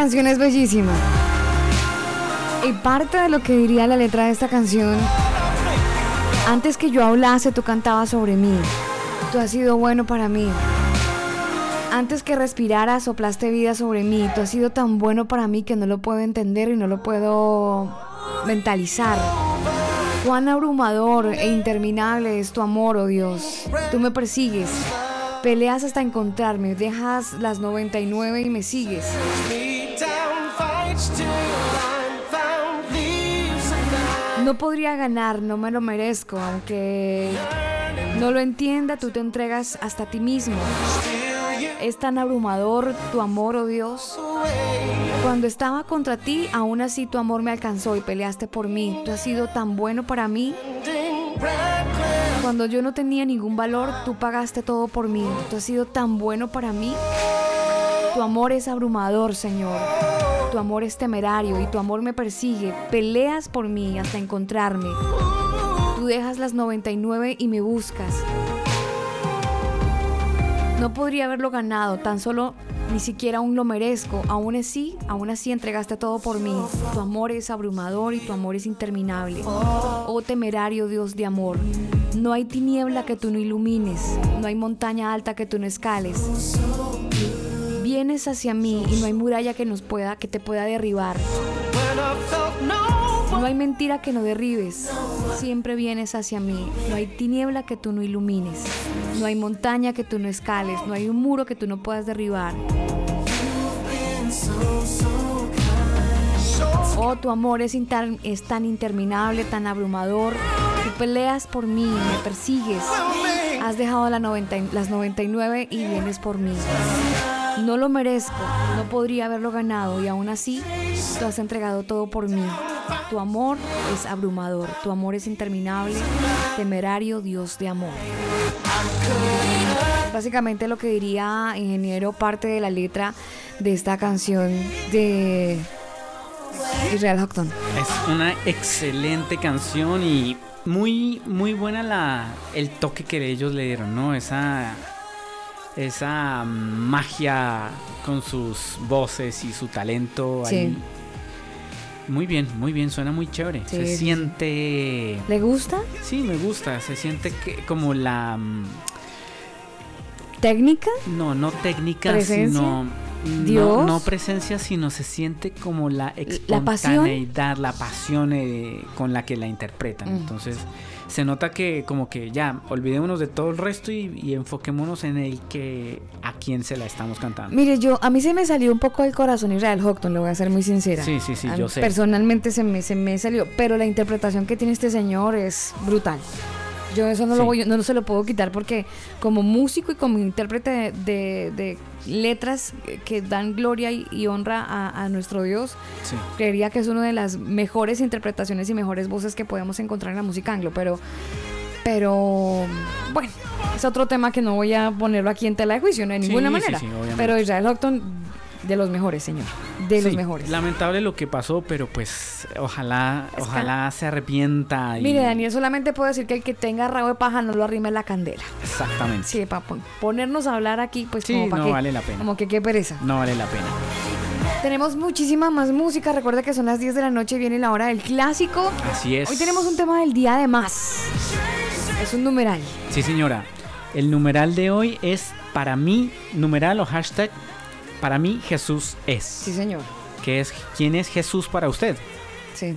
canción es bellísima. Y parte de lo que diría la letra de esta canción, antes que yo hablase, tú cantabas sobre mí. Tú has sido bueno para mí. Antes que respirara, soplaste vida sobre mí. Tú has sido tan bueno para mí que no lo puedo entender y no lo puedo mentalizar. Cuán abrumador e interminable es tu amor, oh Dios. Tú me persigues. Peleas hasta encontrarme. Dejas las 99 y me sigues. No podría ganar, no me lo merezco, aunque no lo entienda, tú te entregas hasta ti mismo. Es tan abrumador tu amor, oh Dios. Cuando estaba contra ti, aún así tu amor me alcanzó y peleaste por mí. Tú has sido tan bueno para mí. Cuando yo no tenía ningún valor, tú pagaste todo por mí. Tú has sido tan bueno para mí. Tu amor es abrumador, Señor. Tu amor es temerario y tu amor me persigue. Peleas por mí hasta encontrarme. Tú dejas las 99 y me buscas. No podría haberlo ganado, tan solo ni siquiera aún lo merezco. Aún así, aún así entregaste todo por mí. Tu amor es abrumador y tu amor es interminable. Oh temerario Dios de amor. No hay tiniebla que tú no ilumines, no hay montaña alta que tú no escales. Vienes hacia mí y no hay muralla que nos pueda que te pueda derribar. No hay mentira que no derribes. Siempre vienes hacia mí. No hay tiniebla que tú no ilumines. No hay montaña que tú no escales. No hay un muro que tú no puedas derribar. Oh, tu amor es, tan interminable, tan abrumador. Tú peleas por mí, me persigues. Has dejado la 90 y- las 99 y vienes por mí. No lo merezco, no podría haberlo ganado y aún así tú has entregado todo por mí. Tu amor es abrumador, tu amor es interminable, temerario Dios de amor. Básicamente lo que diría ingeniero parte de la letra de esta canción de Israel Houghton. Es una excelente canción y muy, muy buena la, el toque que ellos le dieron, ¿no? Esa, esa magia con sus voces y su talento. Sí. ahí. Muy bien, muy bien, suena muy chévere. Sí, se sí, siente... ¿Le gusta? Sí, me gusta, se siente que como la... mm, ¿Técnica? No, no técnica, ¿Presencia? sino... No, ¿Dios? no presencia, sino se siente como la ¿La pasión? espontaneidad, la pasión eh, con la que la interpretan. Mm. Entonces, se nota que como que ya, olvidémonos de todo el resto y, y enfoquémonos en el que a quién se la estamos cantando. Mire, yo a mí se me salió un poco del corazón Israel Houghton, le voy a ser muy sincera. Sí, sí, sí, A yo mí sé. Personalmente se me, se me salió, pero la interpretación que tiene este señor es brutal. Yo eso no, lo voy, no, no se lo puedo quitar porque como músico y como intérprete de, de- de letras que dan gloria y, y honra a, a nuestro Dios, Sí. creería que es una de las mejores interpretaciones y mejores voces que podemos encontrar en la música anglo, pero pero bueno, es otro tema que no voy a ponerlo aquí en tela de juicio, no de ninguna sí, manera. pero Israel Houghton de los mejores, señor, de los mejores. Lamentable lo que pasó, pero pues ojalá, Es que- ojalá se arrepienta. y- Mire, Daniel, solamente puedo decir que el que tenga rabo de paja no lo arrime la candela. Exactamente. Sí, para ponernos a hablar aquí, pues Sí, como para no vale la pena. Como que qué pereza. No vale la pena. Tenemos muchísima más música. Recuerda que son las 10 de la noche y viene la hora del clásico. Así es. Hoy tenemos un tema del día de más. Es un numeral. Sí, señora. El numeral de hoy es para mí, numeral o hashtag, para mí Jesús es. Sí, señor. ¿Qué es ¿Quién es Jesús para usted? Sí.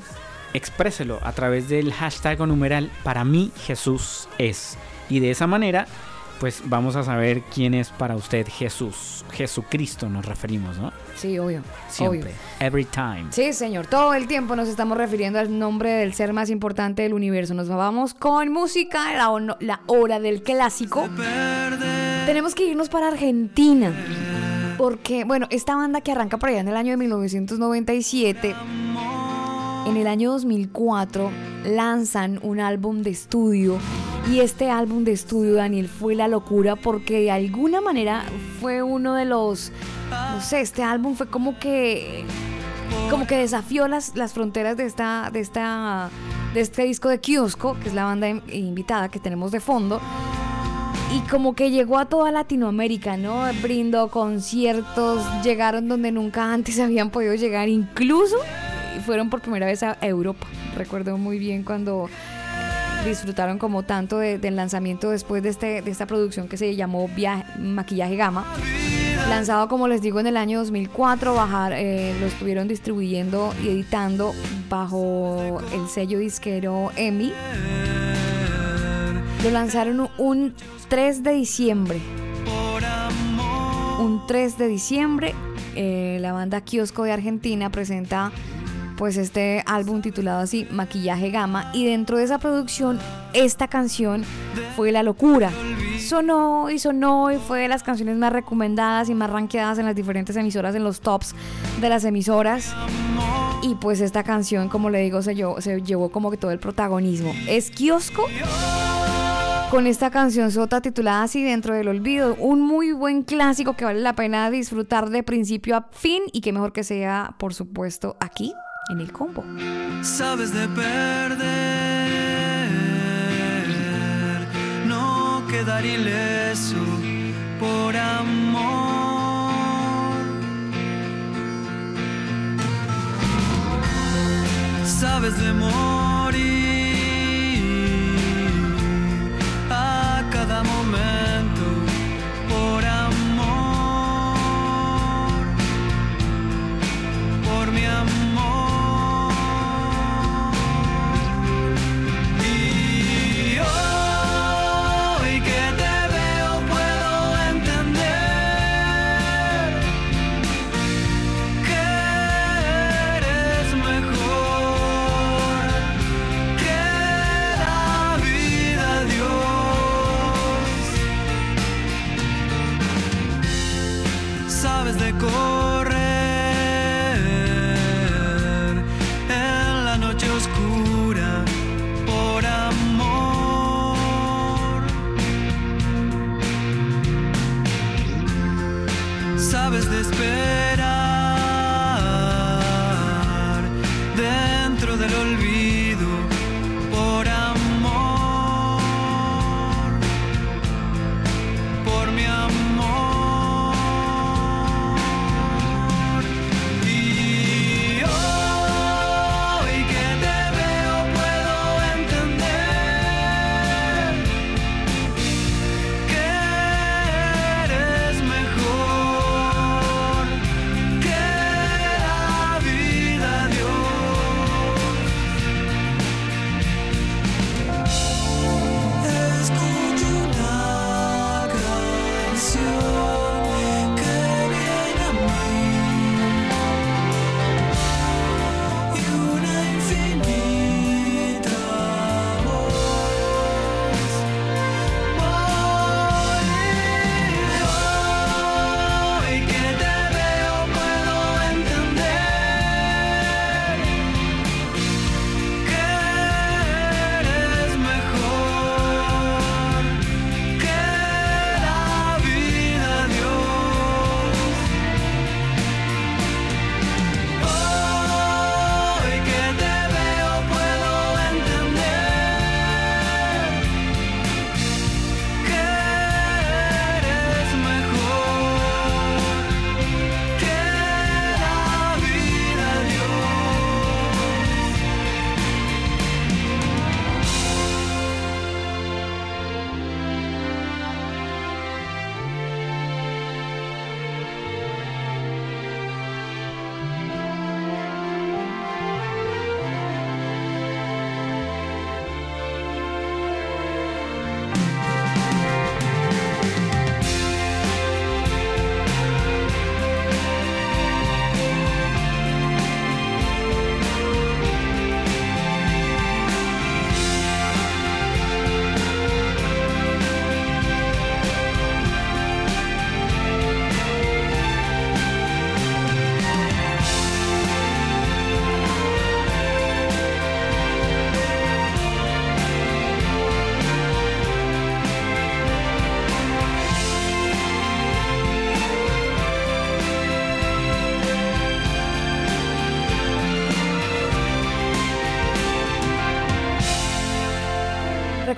Expréselo a través del hashtag o numeral para mí Jesús es. Y de esa manera, pues vamos a saber quién es para usted Jesús. Jesucristo nos referimos, ¿no? Sí, obvio. Siempre. Obvio. Every time. Sí, señor. Todo el tiempo nos estamos refiriendo al nombre del ser más importante del universo. Nos vamos con música, la, la hora del clásico. Tenemos que irnos para Argentina. Porque, bueno, esta banda que arranca por allá en el año de 1997, en el año 2004 lanzan un álbum de estudio. Y este álbum de estudio, Daniel, fue la locura porque de alguna manera fue uno de los, no sé, este álbum fue como que como que desafió las, las fronteras de esta, de esta, de este disco de Kiosco, que es la banda in- invitada que tenemos de fondo. Y como que llegó a toda Latinoamérica, ¿no? Brindó conciertos, llegaron donde nunca antes habían podido llegar, incluso fueron por primera vez a Europa. Recuerdo muy bien cuando disfrutaron como tanto de- del lanzamiento después de, este, de esta producción que se llamó Viaje- Maquillaje Gama. Lanzado, como les digo, en el año 2004, bajar, eh, lo estuvieron distribuyendo y editando bajo el sello disquero EMI. Lo lanzaron un- un 3 de diciembre. Un 3 de diciembre, eh, la banda Kiosco de Argentina presenta pues este álbum titulado así Maquillaje Gama y dentro de esa producción esta canción fue la locura. Sonó y sonó y fue de las canciones más recomendadas y más rankeadas en las diferentes emisoras, en los tops de las emisoras. Y pues esta canción, como le digo, se llevó, se llevó como que todo el protagonismo. Es Kiosco con esta canción sota titulada así Dentro del Olvido. Un muy buen clásico que vale la pena disfrutar de principio a fin y que mejor que sea, por supuesto, aquí en el combo. sabes de perder, no quedar ileso por amor. Sabes de morir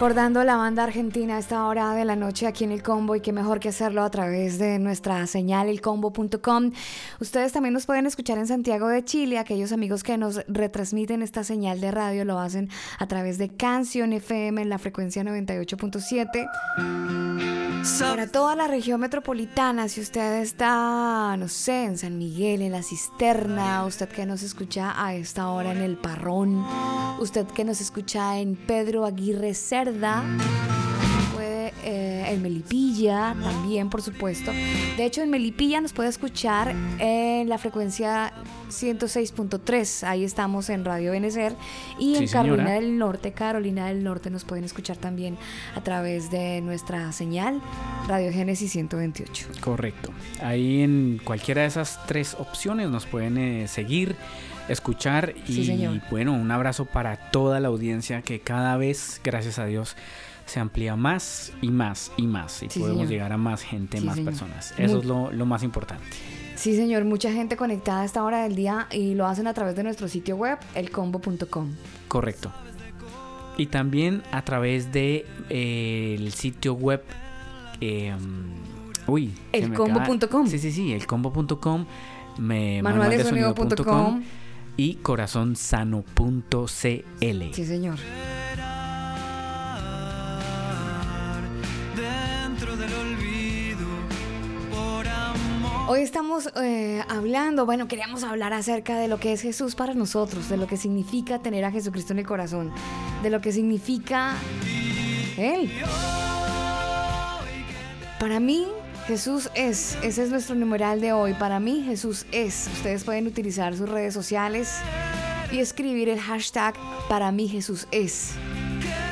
Recordando la banda argentina a esta hora de la noche aquí en el combo y qué mejor que hacerlo a través de nuestra señal elcombo.com. Ustedes también nos pueden escuchar en Santiago de Chile. Aquellos amigos que nos retransmiten esta señal de radio lo hacen a través de Canción FM en la frecuencia 98.7. Para toda la región metropolitana, si usted está, no sé, en San Miguel, en la cisterna, usted que nos escucha a esta hora en el Parrón, usted que nos escucha en Pedro Aguirre Cerda, en Melipilla también, por supuesto. De hecho, en Melipilla nos puede escuchar en la frecuencia 106.3. Ahí estamos en Radio Benecer. Y Sí, en Carolina señora. del Norte, Carolina del Norte, nos pueden escuchar también a través de nuestra señal Radio Génesis 128. Correcto. Ahí en cualquiera de esas tres opciones nos pueden eh, seguir, escuchar y Sí, bueno, un abrazo para toda la audiencia que cada vez, gracias a Dios, se amplía más y más y más y Sí, podemos señor. llegar a más gente, Sí, más señor. personas. Eso Muy- es lo, lo más importante. Sí, señor, mucha gente conectada a esta hora del día y lo hacen a través de nuestro sitio web, elcombo.com. Correcto. Y también a través de eh, el sitio web eh, uy, Elcombo.com. Sí, sí, sí, elcombo.com, manualdesonido.com y corazonsano.cl. Sí, señor. Hoy estamos eh, hablando, bueno, queríamos hablar acerca de lo que es Jesús para nosotros, de lo que significa tener a Jesucristo en el corazón, de lo que significa Él. Para mí, Jesús es, ese es nuestro numeral de hoy. Para mí, Jesús es. Ustedes pueden utilizar sus redes sociales y escribir el hashtag Para mí Jesús es.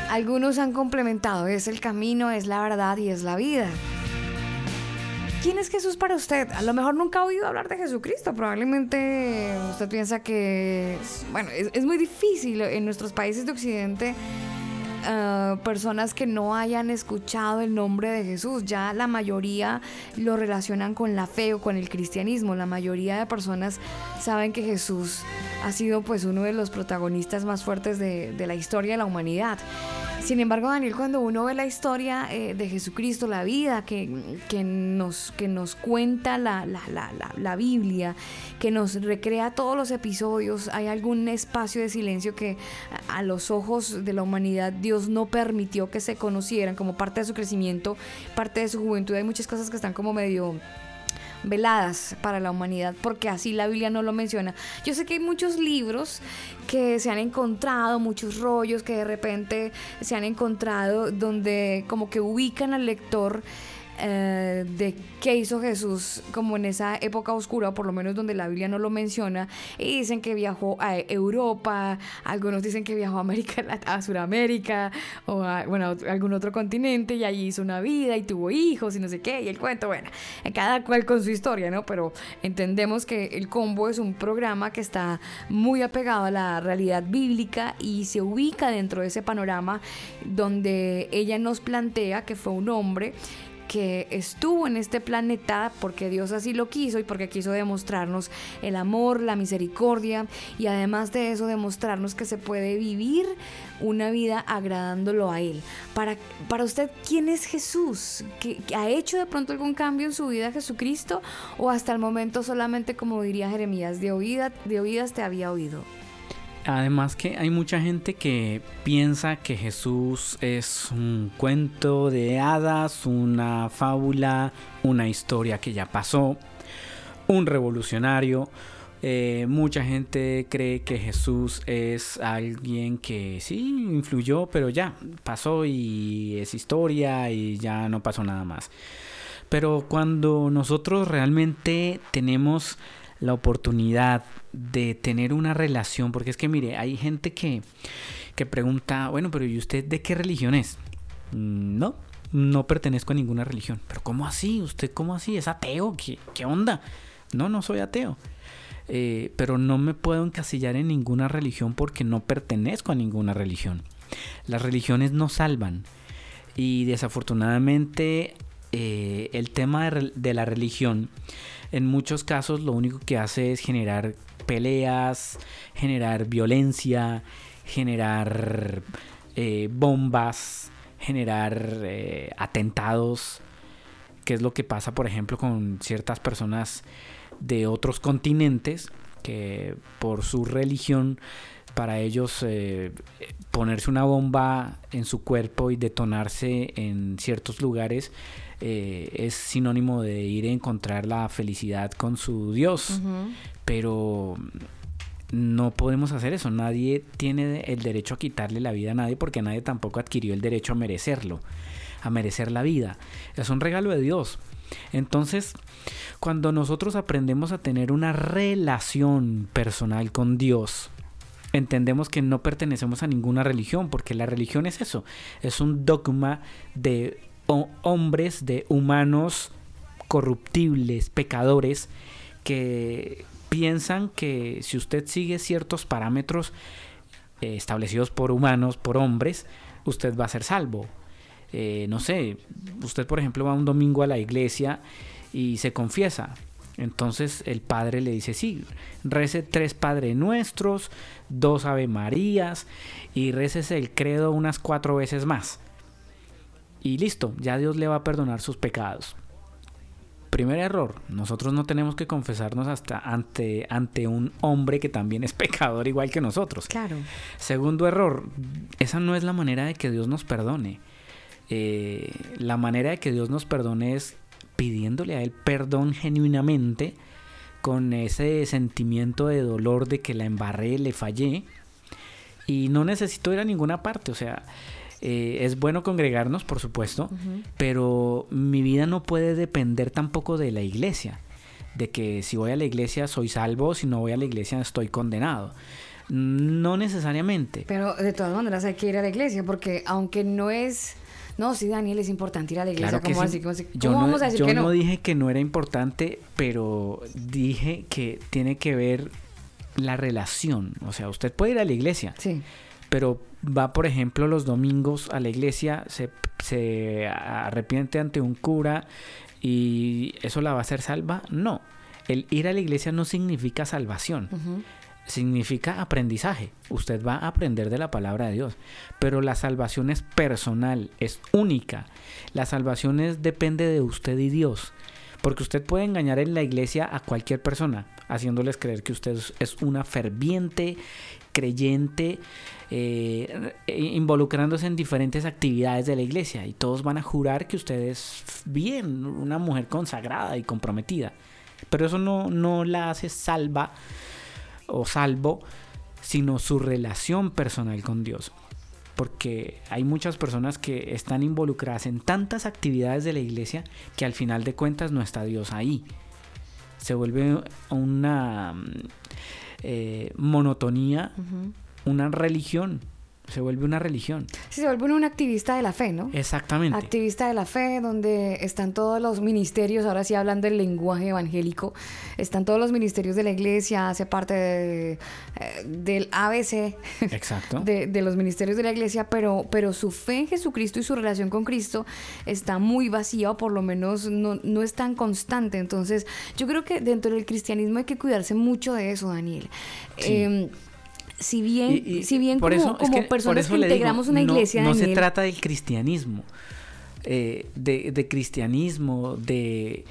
Algunos han complementado, es el camino, es la verdad y es la vida. ¿Quién es Jesús para usted? A lo mejor nunca ha oído hablar de Jesucristo. Probablemente usted piensa que, bueno, es, muy difícil en nuestros países de Occidente. ah, personas que no hayan escuchado el nombre de Jesús, ya la mayoría lo relacionan con la fe o con el cristianismo. La mayoría de personas saben que Jesús ha sido pues uno de los protagonistas más fuertes de la historia de la humanidad. Sin embargo, Daniel, cuando uno ve la historia eh, de Jesucristo, la vida que, que nos, que nos cuenta la, la- la- la- Biblia, que nos recrea todos los episodios, hay algún espacio de silencio que a los ojos de la humanidad Dios no permitió que se conocieran como parte de su crecimiento, parte de su juventud. Hay muchas cosas que están como medio veladas para la humanidad, porque así la Biblia no lo menciona. Yo sé que hay muchos libros que se han encontrado, muchos rollos que de repente se han encontrado donde como que ubican al lector eh, de qué hizo Jesús como en esa época oscura, por lo menos donde la Biblia no lo menciona, y dicen que viajó a Europa, algunos dicen que viajó a América, a Sudamérica, o a, bueno, a algún otro continente, y allí hizo una vida y tuvo hijos y no sé qué, y el cuento, bueno, cada cual con su historia, ¿no? Pero entendemos que el combo es un programa que está muy apegado a la realidad bíblica y se ubica dentro de ese panorama donde ella nos plantea que fue un hombre que estuvo en este planeta porque Dios así lo quiso y porque quiso demostrarnos el amor, la misericordia y además de eso demostrarnos que se puede vivir una vida agradándolo a Él. Para, para usted, ¿quién es Jesús? ¿Que, ¿Ha hecho de pronto algún cambio en su vida Jesucristo? ¿O hasta el momento solamente, como diría Jeremías, de, de oídas te había oído? Además que hay mucha gente que piensa que Jesús es un cuento de hadas, una fábula, una historia que ya pasó, un revolucionario. Eh, mucha gente cree que Jesús es alguien que sí influyó, pero ya pasó y es historia y ya no pasó nada más. Pero cuando nosotros realmente tenemos la oportunidad de tener una relación, porque es que mire, hay gente que, que pregunta, bueno, pero ¿y usted de qué religión es? "Mm, No, no pertenezco a ninguna religión. Pero ¿cómo así? ¿Usted cómo así? ¿Es ateo? ¿Qué, qué onda? No, no soy ateo. Eh, pero no me puedo encasillar en ninguna religión porque no pertenezco a ninguna religión. Las religiones no salvan. Y desafortunadamente eh, el tema de, la religión en muchos casos lo único que hace es generar peleas, generar violencia, generar eh, bombas, generar eh, atentados, que es lo que pasa, por ejemplo, con ciertas personas de otros continentes que por su religión para ellos eh, ponerse una bomba en su cuerpo y detonarse en ciertos lugares eh, es sinónimo de ir a encontrar la felicidad con su Dios. Pero no podemos hacer eso. Nadie tiene el derecho a quitarle la vida a nadie porque nadie tampoco adquirió el derecho a merecerlo, a merecer la vida. Es un regalo de Dios. Entonces, cuando nosotros aprendemos a tener una relación personal con Dios, entendemos que no pertenecemos a ninguna religión, porque la religión es eso, es un dogma de hombres, de humanos corruptibles, pecadores, que piensan que si usted sigue ciertos parámetros eh, establecidos por humanos, por hombres, usted va a ser salvo. Eh, no sé, usted por ejemplo va un domingo a la iglesia y se confiesa. Entonces el padre le dice, sí, rece tres Padre Nuestros, dos Ave Marías y recese el credo unas cuatro veces más. Y listo, ya Dios le va a perdonar sus pecados. Primer error, nosotros no tenemos que confesarnos hasta ante, ante un hombre que también es pecador igual que nosotros. Claro. Segundo error, esa no es la manera de que Dios nos perdone. Eh, la manera de que Dios nos perdone es pidiéndole a Él perdón genuinamente, con ese sentimiento de dolor de que la embarré, le fallé, y no necesito ir a ninguna parte, o sea, eh, es bueno congregarnos, por supuesto, pero mi vida no puede depender tampoco de la iglesia, de que si voy a la iglesia soy salvo, si no voy a la iglesia estoy condenado. No necesariamente. Pero de todas maneras hay que ir a la iglesia porque aunque no es... No, sí, Daniel, es importante ir a la iglesia. Claro ¿Cómo sí. así? ¿Cómo así? Yo ¿Cómo no, vamos a decir yo que no no? dije que no era importante, pero dije que tiene que ver la relación. O sea, usted puede ir a la iglesia, Sí. Pero va, por ejemplo, los domingos a la iglesia, se, se arrepiente ante un cura y eso la va a hacer salva. No, el ir a la iglesia no significa salvación. Significa aprendizaje. Usted va a aprender de la palabra de Dios. Pero la salvación es personal, es única. La salvación es, depende de usted y Dios. Porque usted puede engañar en la iglesia a cualquier persona, haciéndoles creer que usted es una ferviente, creyente, eh, e- involucrándose en diferentes actividades de la iglesia. Y todos van a jurar que usted es bien, una mujer consagrada y comprometida. Pero eso no, no la hace salva o salvo, sino su relación personal con Dios. Porque hay muchas personas que están involucradas en tantas actividades de la iglesia que al final de cuentas no está Dios ahí. Se vuelve una mm, eh, monotonía, una religión. Se vuelve una religión. Sí, se vuelve un activista de la fe, ¿no? Exactamente. Activista de la fe, donde están todos los ministerios, ahora sí hablan del lenguaje evangélico, están todos los ministerios de la iglesia, hace parte de- eh, del ABC, Exacto. de, de los ministerios de la iglesia, pero, pero su fe en Jesucristo y su relación con Cristo está muy vacía o por lo menos no, no es tan constante. Entonces, yo creo que dentro del cristianismo hay que cuidarse mucho de eso, Daniel. Sí. Em, si bien, Y- y si bien por como, eso- es como por personas eso que le digo, integramos una no- iglesia, No, se Daniel, trata del cristianismo, eh, de, de cristianismo, de...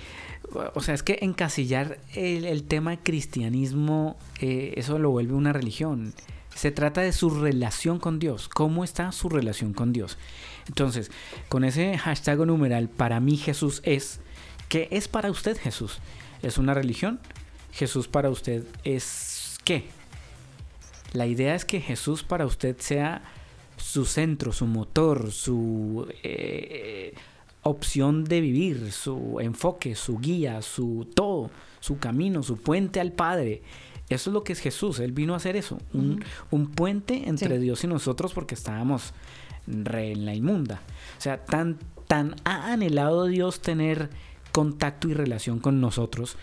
O sea, es que encasillar el, el tema de cristianismo, eh, eso lo vuelve una religión. Se trata de su relación con Dios. ¿Cómo está su relación con Dios? Entonces, con ese hashtag o numeral, para mí Jesús es, ¿qué es para usted Jesús? ¿Es una religión? Jesús para usted es ¿qué? La idea es que Jesús para usted sea su centro, su motor, su eh, opción de vivir, su enfoque, su guía, su todo, su camino, su puente al Padre. Eso es lo que es Jesús. Él vino a hacer eso, un, un puente entre Sí. Dios y nosotros porque estábamos re en la inmunda. O sea, tan, tan ha anhelado Dios tener contacto y relación con nosotros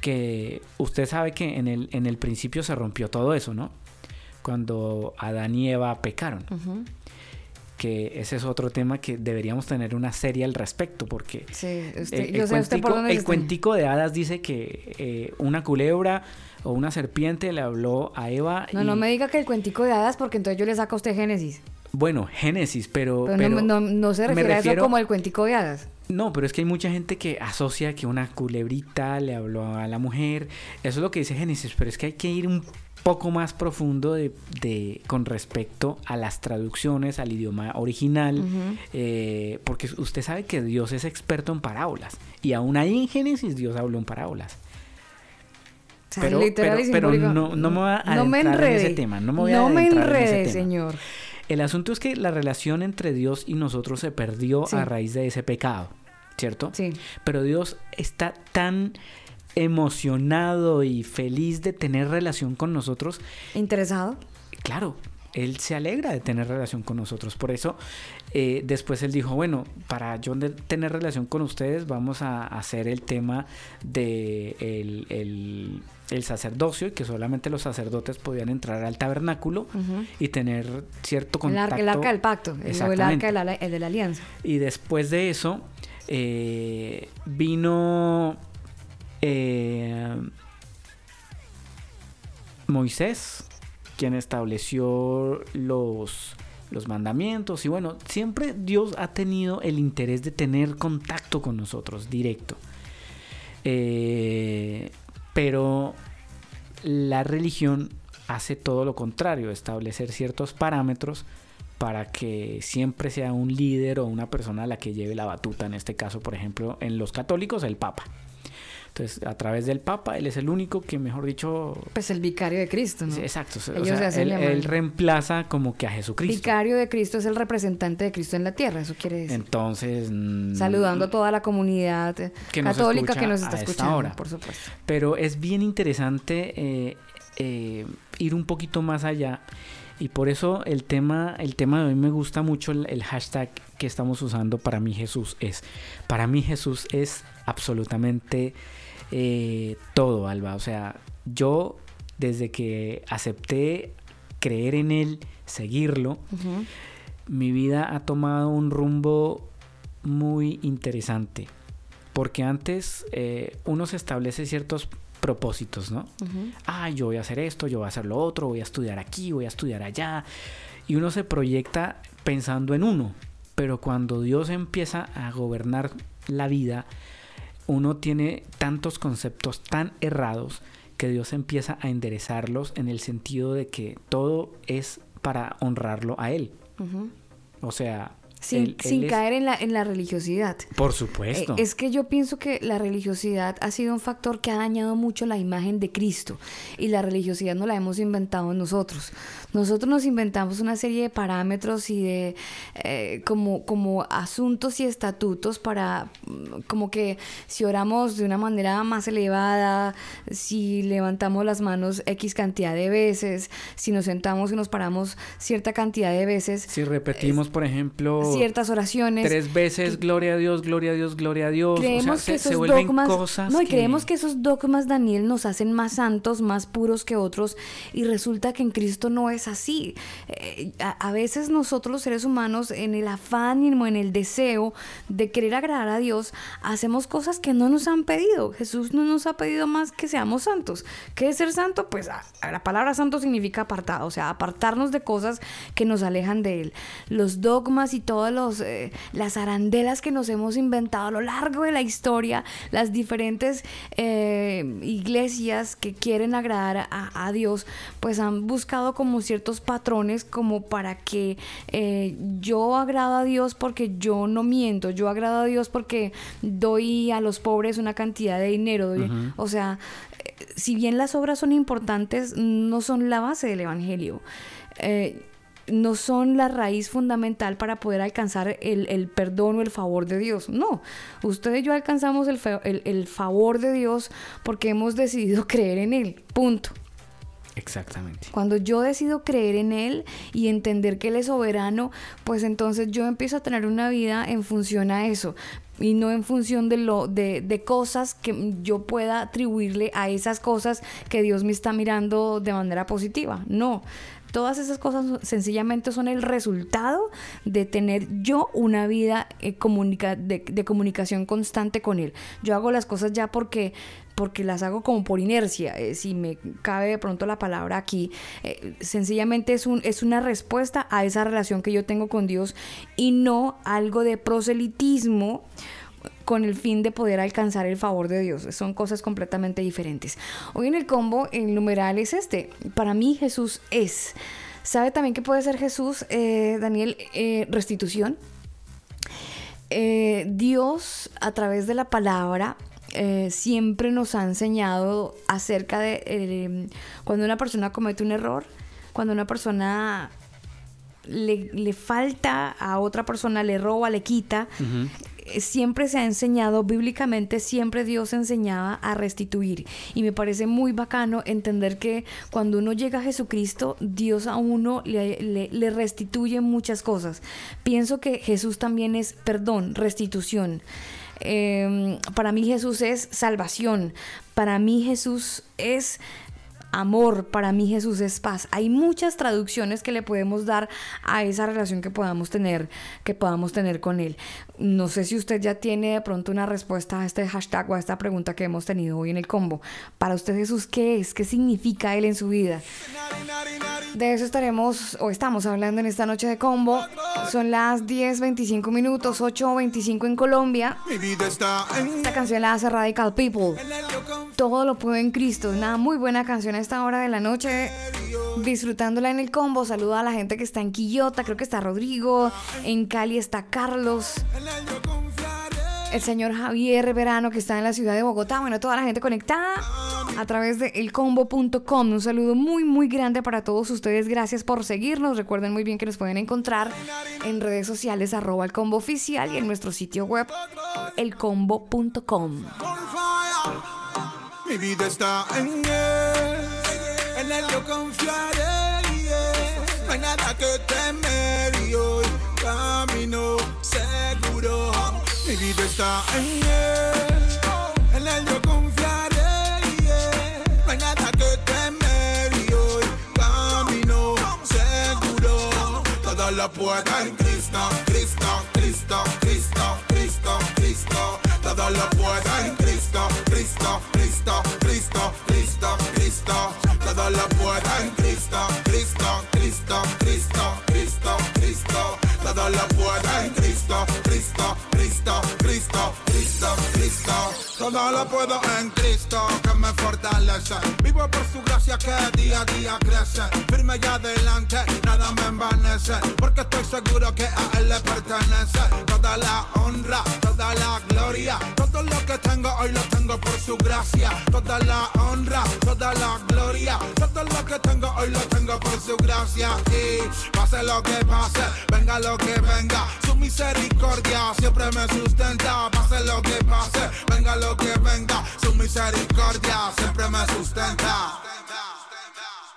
que usted sabe que en el, en el principio se rompió todo eso, ¿no? Cuando Adán y Eva pecaron. Que ese es otro tema que deberíamos tener una serie al respecto, porque Sí, usted, el, yo el sé usted por cuentico, dónde el cuentico de hadas dice que eh, una culebra o una serpiente le habló a Eva No, y no me diga que el cuentico de hadas, porque entonces yo le saco a usted Génesis. Bueno, Génesis, pero... Pero, pero no, no, no se refiere a eso como el cuentico de hadas. No, pero es que hay mucha gente que asocia que una culebrita le habló a la mujer. Eso es lo que dice Génesis, pero es que hay que ir un poco más profundo de, de- con respecto a las traducciones, al idioma original, eh, porque usted sabe que Dios es experto en parábolas. Y aún ahí en Génesis Dios habló en parábolas. O sea, Pero- no- no me voy a No me en ese enrede. tema, no me voy a me adentrar en ese enrede, tema. señor. El asunto es que la relación entre Dios y nosotros se perdió Sí. a raíz de ese pecado, ¿cierto? Sí. Pero Dios está tan emocionado y feliz de tener relación con nosotros. ¿Interesado? Claro, Él se alegra de tener relación con nosotros. Por eso, eh, después Él dijo, bueno, para yo tener relación con ustedes, vamos a hacer el tema de el, el- el sacerdocio y que solamente los sacerdotes podían entrar al tabernáculo y tener cierto contacto. el arca del pacto, el, arca de la, el de la alianza. Y después de eso, eh, vino eh, Moisés, quien estableció los, los mandamientos. Y bueno, siempre Dios ha tenido el interés de tener contacto con nosotros, directo. Eh, pero la religión hace todo lo contrario, establecer ciertos parámetros para que siempre sea un líder o una persona la que lleve la batuta, en este caso, por ejemplo, en los católicos, el Papa. Entonces, a través del Papa, él es el único que, mejor dicho... Pues el vicario de Cristo, ¿no? Exacto. o Ellos sea, se hacen él, reemplaza como que a Jesucristo. Vicario de Cristo es el representante de Cristo en la tierra, eso quiere decir. Entonces... Saludando a toda la comunidad que católica que nos a está esta escuchando, hora. por supuesto. Pero es bien interesante eh, eh, ir un poquito más allá. Y por eso el tema, el tema de hoy me gusta mucho el, el hashtag que estamos usando para mí Jesús es. Para mí Jesús es absolutamente eh, todo, Alba. O sea, yo desde que acepté creer en Él, seguirlo, mi vida ha tomado un rumbo muy interesante. Porque antes eh, uno se establece ciertos propósitos, ¿no? Ah, yo voy a hacer esto, yo voy a hacer lo otro, voy a estudiar aquí, voy a estudiar allá. Y uno se proyecta pensando en uno. Pero cuando Dios empieza a gobernar la vida, uno tiene tantos conceptos tan errados que Dios empieza a enderezarlos en el sentido de que todo es para honrarlo a Él. O sea, Sin, él- él sin es- caer en la, en la religiosidad. Por Eh, supuesto. Es que yo pienso que la religiosidad ha sido un factor que ha dañado mucho la imagen de Cristo y la religiosidad no la hemos inventado nosotros. Nosotros nos inventamos una serie de parámetros y de eh, como, como asuntos y estatutos para mm, como que si oramos de una manera más elevada, si levantamos las manos X cantidad de veces, si nos sentamos y nos paramos cierta cantidad de veces, si repetimos, por ejemplo, ciertas oraciones. tres veces gloria a Dios, gloria a Dios, gloria a Dios, o sea, creemos que se esos dogmas cosas no y que- creemos que esos dogmas Daniel nos hacen más santos más puros que otros y resulta que en Cristo no es así Eh, a, a veces nosotros los seres humanos en el afán y en el deseo de querer agradar a Dios hacemos cosas que no nos han pedido Jesús no nos ha pedido más que seamos santos ¿qué es ser santo? pues a- a la palabra santo significa apartado o sea apartarnos de cosas que nos alejan de él los dogmas y todas los, eh, las arandelas que nos hemos inventado a lo largo de la historia, las diferentes eh, iglesias que quieren agradar a, a Dios, pues han buscado como ciertos patrones como para que eh, yo agrado a Dios porque yo no miento, yo agrado a Dios porque doy a los pobres una cantidad de dinero, doy- o sea, si bien las obras son importantes, no son la base del Evangelio. Eh, no son la raíz fundamental para poder alcanzar el, el perdón o el favor de Dios. No, usted y yo alcanzamos el, el- el favor de Dios porque hemos decidido creer en Él. Punto. Exactamente. Cuando yo decido creer en Él y entender que Él es soberano, pues entonces yo empiezo a tener una vida en función a eso y no en función de lo de, de cosas que yo pueda atribuirle a esas cosas que Dios me está mirando de manera positiva. No, Todas esas cosas sencillamente son el resultado de tener yo una vida eh, de comunicación constante con Él. Yo hago las cosas ya porque porque las hago como por inercia, eh, si me cabe de pronto la palabra aquí, eh, sencillamente es, un, es una respuesta a esa relación que yo tengo con Dios y no algo de proselitismo con el fin de poder alcanzar el favor de Dios. Son cosas completamente diferentes. Hoy en el combo, el numeral es este. Para mí Jesús es. ¿Sabe también que puede ser Jesús, eh, Daniel? Eh, restitución. Eh, Dios, a través de la palabra, siempre nos ha enseñado acerca de cuando una persona comete un error, cuando una persona le, le falta a otra persona, le roba, le quita, siempre se ha enseñado, bíblicamente siempre Dios enseñaba a restituir. Y me parece muy bacano entender que cuando uno llega a Jesucristo, Dios a uno le, restituye muchas cosas. Pienso que Jesús también es perdón, restitución. Eh, para mí Jesús es salvación. Para mí Jesús es amor, para mí Jesús es paz. Hay muchas traducciones que le podemos dar a esa relación que podamos tener, que podamos tener con él. No sé si usted ya tiene de pronto una respuesta a este hashtag o a esta pregunta que hemos tenido hoy en el combo. Para usted Jesús, ¿qué es? ¿Qué significa él en su vida? De eso estaremos o estamos hablando en esta noche de combo. Son las 10.25 minutos, 8.25 en Colombia. Esta canción la hace Radical People. Todo lo puedo en Cristo. Una muy buena canción esta hora de la noche. Disfrutándola en el combo. Saluda a la gente que está en Quillota. Creo que está Rodrigo. En Cali está Carlos. El señor Javier Verano que está en la ciudad de Bogotá. Bueno, toda la gente conectada a través de elcombo.com. Un saludo muy, muy grande para todos ustedes. Gracias por seguirnos. Recuerden muy bien que nos pueden encontrar en redes sociales arroba el combo oficial y en nuestro sitio web elcombo.com. Mi vida está en en él yo confiaré. yeah. No hay nada que temer y hoy camino seguro. Mi vida está en él, en él yo confiaré. No hay nada que temer y hoy camino seguro. Todo lo puedo en Cristo, Cristo, Cristo, Cristo, Cristo, Cristo. Todo lo puedo en Cristo, Cristo, Cristo, Cristo, Cristo, Cristo. Todo lo puedo en Cristo, Cristo, Cristo, Cristo, Cristo, Cristo. Todo lo puedo en Cristo, Cristo, Cristo, Cristo, Cristo, Cristo. Todo lo puedo en Cristo que me fortalece. Vivo por su gracia que día a día crece. Firme y adelante, nada me envanece. Porque estoy seguro que a Él le pertenece. Toda la honra, toda la gloria. Todo lo que tengo hoy lo tengo por su gracia. Toda la honra, toda la gloria. Todo lo que tengo hoy lo tengo por su gracia. Y pase lo que pase, venga lo que venga. Su misericordia siempre me sustenta. Pase lo que pase, venga lo que venga. Su misericordia siempre me sustenta.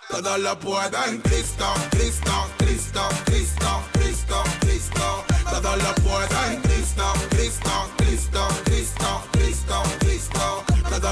Todo lo puedo en Cristo, Cristo, Cristo, Cristo, Cristo, Cristo. Todo lo puedo en Cristo, Cristo,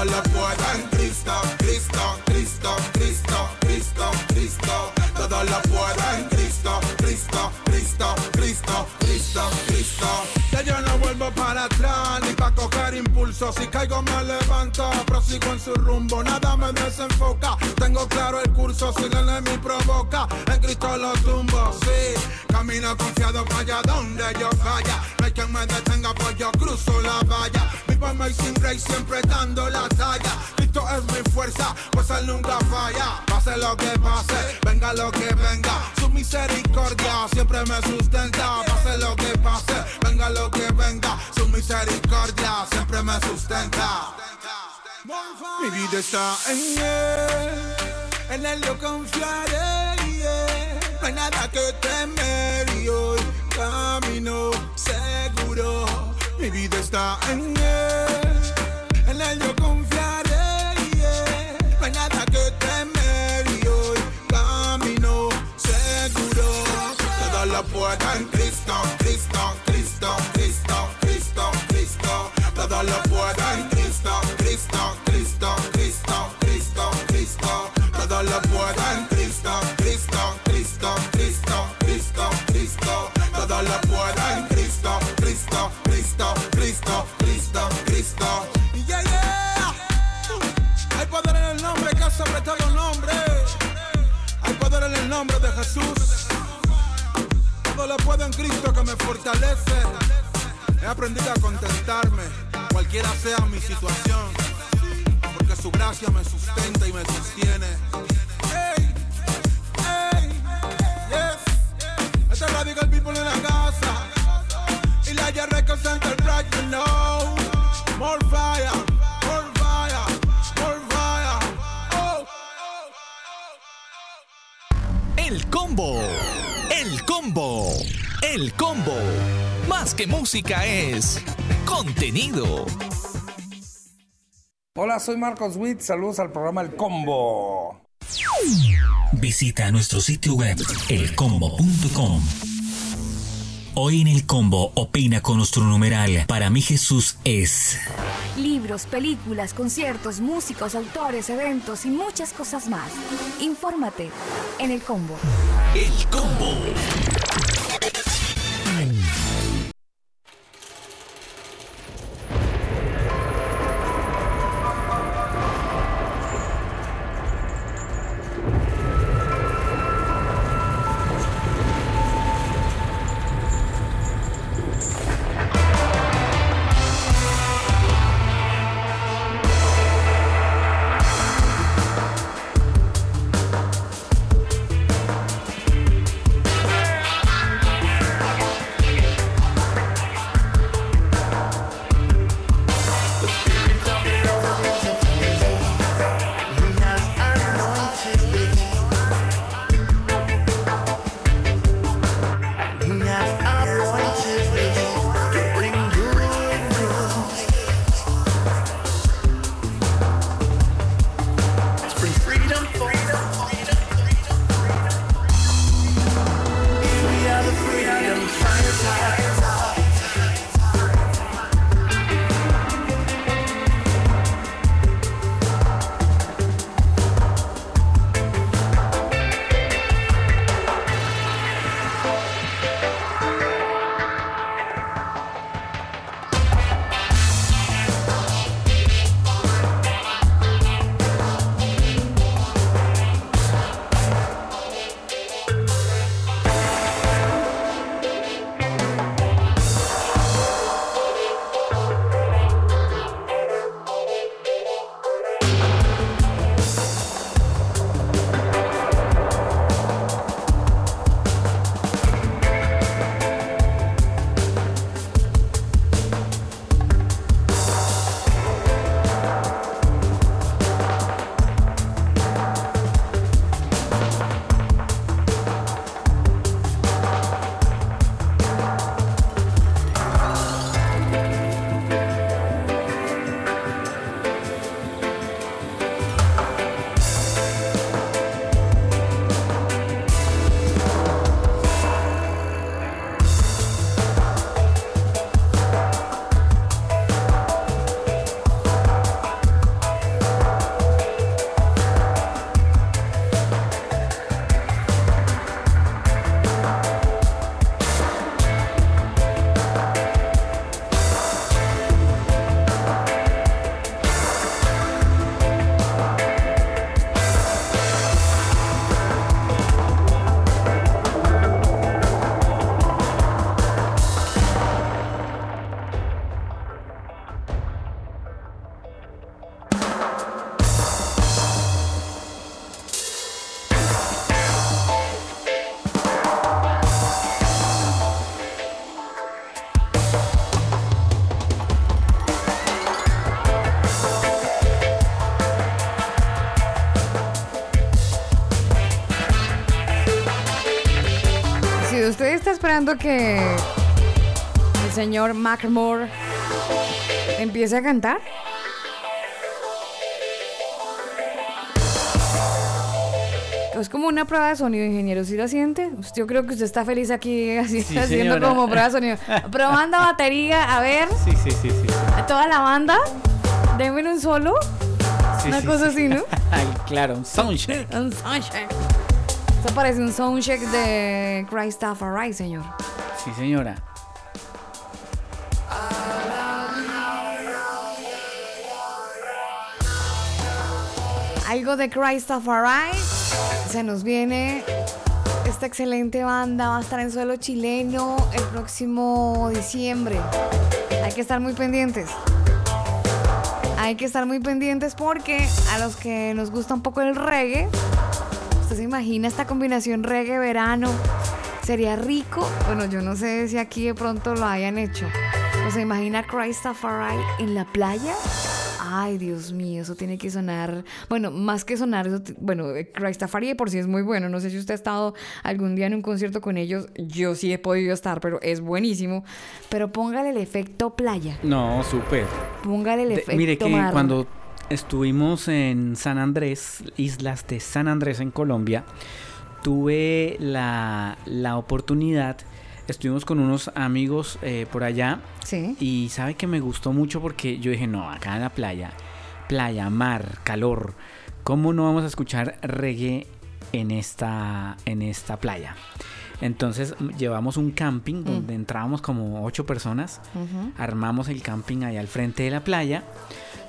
Cristo. Todo lo puedo en Cristo, Cristo, Cristo, Cristo, Cristo, Cristo. Todo lo puedo en Cristo, Cristo, Cristo, Cristo, Cristo, Cristo. Ya yo no vuelvo para atrás ni para coger impulso. Si caigo me levanto, prosigo en su rumbo, nada me desenfoca. Tengo claro el curso, si el enemigo provoca, en Cristo lo tumbo, sí. Camino confiado vaya donde yo vaya. No hay quien me detenga, pues yo cruzo la valla. Vivo Amazing Grace siempre dando la talla. Cristo es mi fuerza, pues él nunca falla. Pase lo que pase, venga lo que venga. Su misericordia siempre me sustenta. Pase lo que pase, venga lo que venga. Su misericordia siempre me sustenta. Mi vida está en él, en él yo confiaré. yeah. No hay nada que temer y hoy camino seguro. Mi vida está en él, en él yo confiaré. yeah. No hay nada que temer y hoy camino seguro. Todo lo puedo en Cristo, Cristo, Cristo, Cristo, Cristo, Cristo. Todo lo puedo fortalece. He aprendido a contentarme, cualquiera sea mi situación, porque su gracia me sustenta y me sostiene. Hey, hey, yes. Este radical people en la casa y la ya representa el black, you know. More fire, more fire, more fire. Oh. El combo. El combo. El combo. Más que música es contenido. Hola, soy Marcos Witt. Saludos al programa El Combo. Visita nuestro sitio web elcombo.com. Hoy en el combo opina con nuestro numeral. Para mí Jesús es. Libros, películas, conciertos, músicos, autores, eventos y muchas cosas más. Infórmate en el combo. El combo. Esperando que el señor Mackmore empiece a cantar, es como una prueba de sonido, ingeniero. ¿Sí la siente? Yo creo que usted está feliz aquí así, Sí, haciendo señora. como prueba de sonido. Probando batería, a ver, Sí, sí, sí, sí. a toda la banda, denme un solo. Sí, Una sí, cosa sí. así, ¿no? Ay, claro, un soundcheck. Un soundcheck. Esto parece un soundcheck de Christopher señor. Sí, señora. Algo de Christopher se nos viene esta excelente banda va a estar en suelo chileno el próximo diciembre. Hay que estar muy pendientes. Hay que estar muy pendientes porque a los que nos gusta un poco el reggae, usted se imagina esta combinación reggae-verano. Sería rico. Bueno, yo no sé si aquí de pronto lo hayan hecho. ¿O se imagina Christopher en la playa? Ay, Dios mío, eso tiene que sonar. Bueno, más que sonar, eso bueno, eh, Christopher de por sí es muy bueno. No sé si usted ha estado algún día en un concierto con ellos. Yo sí he podido estar, pero es buenísimo. Pero póngale el efecto playa. No, súper. Póngale el De- efecto mire que mar. cuando estuvimos en San Andrés, islas de San Andrés en Colombia, tuve la, la oportunidad, estuvimos con unos amigos eh, por allá. Sí. y sabe que me gustó mucho porque yo dije, no, acá en la playa, playa, mar, calor, ¿cómo no vamos a escuchar reggae en esta, en esta playa? Entonces llevamos un camping donde entrábamos como ocho personas, armamos el camping ahí al frente de la playa,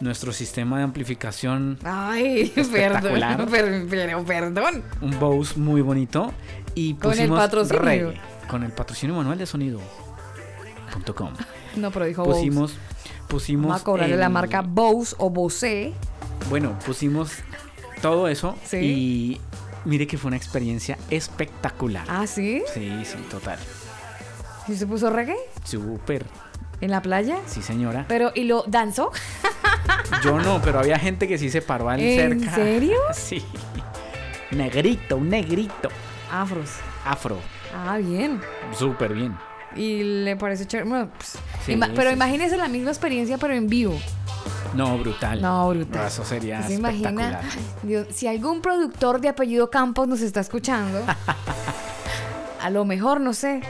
nuestro sistema de amplificación, Ay, perdón, Espectacular. per- pero perdón. un Bose muy bonito y Con el pusimos patrocinio. reggae, con el patrocinio manual de sonido. punto com. No, pero dijo Bose. Pusimos, pusimos Vamos a cobrarle la marca Bose o Bose. Bueno, pusimos todo eso Sí. y mire que fue una experiencia espectacular. Ah, ¿sí? Sí, sí, total. ¿Y usted puso reggae Súper. en la playa? Sí, señora. Pero, ¿y lo danzó? Yo no, pero había gente que sí se paró al ¿En cerca. serio? Sí. Negrito, un negrito. Afros. Afro. Ah, bien. Súper bien. Y le parece chévere. Bueno, pues, Sí, ima- pero sí, imagínese la misma experiencia, pero en vivo. No, brutal. No, brutal. Eso sería ¿Se imagina? Dios, si algún productor de apellido Campos nos está escuchando, a lo mejor, no sé.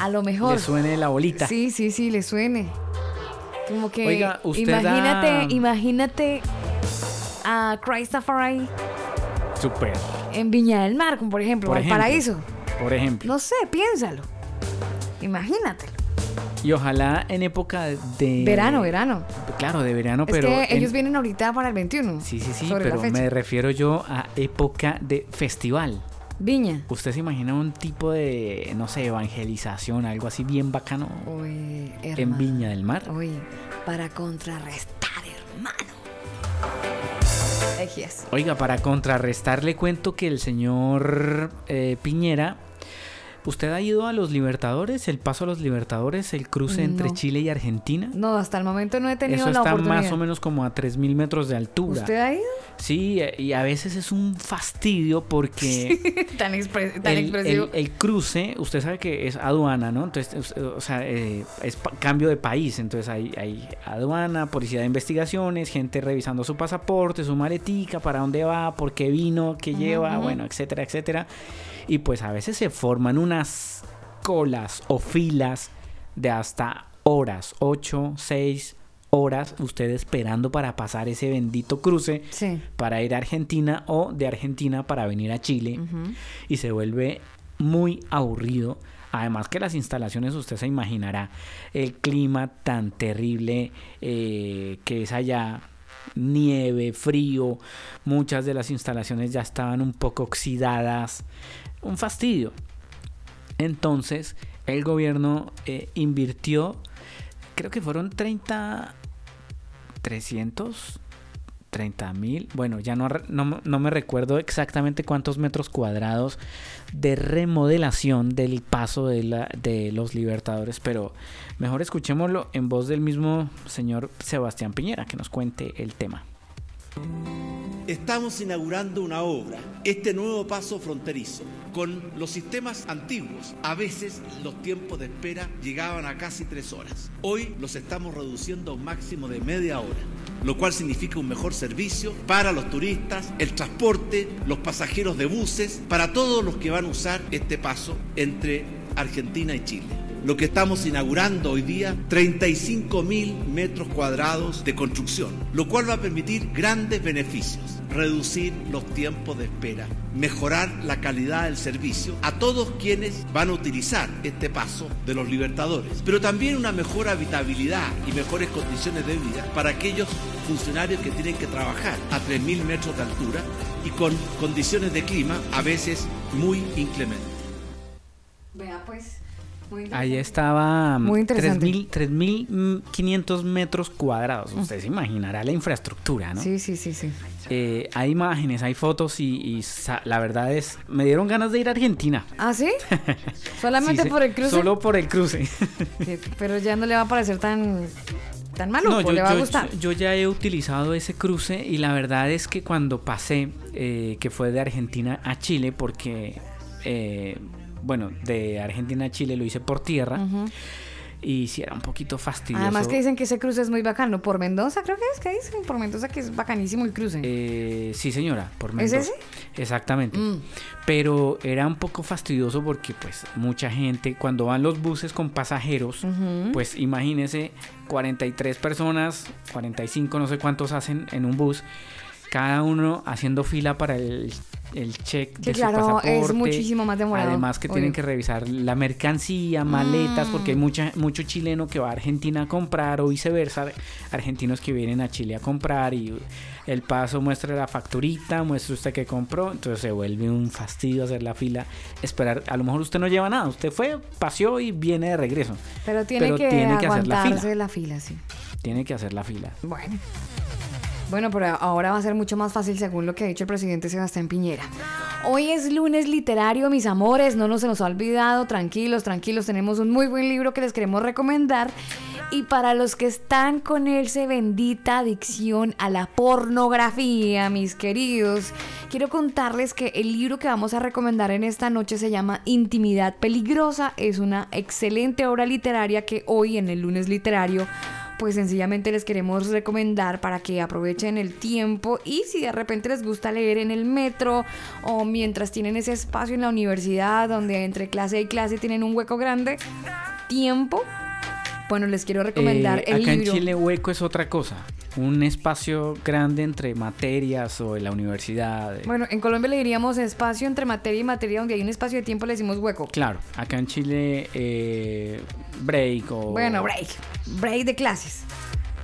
A lo mejor. Le suene la bolita. Sí, sí, sí, le suene. Como que. Oiga, usted imagínate, da- imagínate a Christopher Súper. en Viña del Mar, como por ejemplo, Por ejemplo. Valparaíso. Por ejemplo. No sé, piénsalo. Imagínatelo. Y ojalá en época de... Verano, verano. Claro, de verano, es pero... que en- ellos vienen ahorita para el 21. Sí, sí, sí, pero me refiero yo a época de festival. Viña. ¿Usted se imagina un tipo de, no sé, evangelización, algo así bien bacano Uy, en. Viña del Mar? Uy, para contrarrestar, hermano. Oiga, para contrarrestar le cuento que el señor eh, Piñera, ¿usted ha ido a los Libertadores, el paso a los Libertadores, el cruce entre. Chile y Argentina? No, hasta el momento no he tenido Eso la está oportunidad. más o menos como a 3.000 metros de altura. ¿Usted ha ido? Sí, eh, y a veces es un fastidio porque... tan el, expresivo. el- el cruce, usted sabe que es aduana, ¿no? Entonces, us- o sea, eh, es cambio de país. Entonces hay, hay aduana, policía de investigaciones, gente revisando su pasaporte, su maletica, para dónde va, por qué vino, qué lleva, bueno, etcétera, etcétera. Y pues a veces se forman unas colas o filas de hasta horas, 8, 6 horas, usted esperando para pasar ese bendito cruce Sí. para ir a Argentina o de Argentina para venir a Chile y se vuelve muy aburrido. Además que las instalaciones, usted se imaginará el clima tan terrible eh, que es allá, nieve, frío, muchas de las instalaciones ya estaban un poco oxidadas, un fastidio. Entonces el gobierno eh, invirtió, creo que fueron 30, 300, 30 mil, bueno, ya no, no, no me recuerdo exactamente cuántos metros cuadrados de remodelación del paso de, la, de los Libertadores, pero mejor escuchémoslo en voz del mismo señor Sebastián Piñera, que nos cuente el tema. Estamos inaugurando una obra, este nuevo paso fronterizo. Con los sistemas antiguos, a veces los tiempos de espera llegaban a casi tres horas. Hoy los estamos reduciendo a un máximo de media hora, lo cual significa un mejor servicio para los turistas, el transporte, los pasajeros de buses, para todos los que van a usar este paso entre Argentina y Chile. Lo que estamos inaugurando hoy día, 35 mil metros cuadrados de construcción, lo cual va a permitir grandes beneficios reducir los tiempos de espera, mejorar la calidad del servicio a todos quienes van a utilizar este paso de los libertadores, pero también una mejor habitabilidad y mejores condiciones de vida para aquellos funcionarios que tienen que trabajar a 3.000 metros de altura y con condiciones de clima a veces muy inclementes. Vea pues. Muy Ahí estaba Muy interesante. 3.000 3.500 metros cuadrados. Usted se imaginará la infraestructura, ¿no? Sí, sí, sí, sí. Eh, hay imágenes, hay fotos y, la verdad es, me dieron ganas de ir a Argentina. ¿Ah, sí? Solamente Sí, por el cruce. Solo por el cruce. Sí, Pero ya no le va a parecer tan, tan maluco, yo, le va a yo- gustar. yo ya he utilizado ese cruce y la verdad es que cuando pasé, eh, que fue de Argentina a Chile, porque, eh, bueno, de Argentina a Chile lo hice por tierra. Y sí, era un poquito fastidioso. Además que dicen que ese cruce es muy bacano. Por Mendoza creo que es, que dicen? Por Mendoza que es bacanísimo el cruce. Eh, sí, señora, por ¿Es Mendoza. ese? Exactamente. Mm. Pero era un poco fastidioso porque pues mucha gente, cuando van los buses con pasajeros, Ujú. pues imagínese 43 personas, 45, no sé cuántos hacen en un bus, cada uno haciendo fila para el, el check Sí, de claro, su pasaporte. es muchísimo más demorado, Además que tienen que revisar la mercancía, maletas, porque hay Mm. mucha, mucho chileno que va a Argentina a comprar o viceversa, argentinos que vienen a Chile a comprar y el paso muestra la facturita, muestra usted que compró, entonces se vuelve un fastidio hacer la fila, esperar, a lo mejor usted no lleva nada, usted fue, paseó y viene de regreso. Pero tiene pero que tiene que hacer la fila. la fila, sí. Tiene que hacer la fila. Bueno. Bueno, pero ahora va a ser mucho más fácil según lo que ha dicho el presidente Sebastián Piñera. Hoy es lunes literario, mis amores, no nos se nos ha olvidado, tranquilos, tranquilos, tenemos un muy buen libro que les queremos recomendar. Y para los que están con esa bendita adicción a la pornografía, mis queridos, quiero contarles que el libro que vamos a recomendar en esta noche se llama Intimidad Peligrosa. Es una excelente obra literaria que hoy en el lunes literario pues sencillamente les queremos recomendar para que aprovechen el tiempo y si de repente les gusta leer en el metro o mientras tienen ese espacio en la universidad donde entre clase y clase tienen un hueco grande, tiempo, bueno, les quiero recomendar Eh, el acá libro. en Chile hueco es otra cosa, un espacio grande entre materias o en la universidad. Bueno, en Colombia le diríamos espacio entre materia y materia, donde hay un espacio de tiempo le decimos hueco. Claro, acá en Chile eh, break o... Bueno, break, break de clases,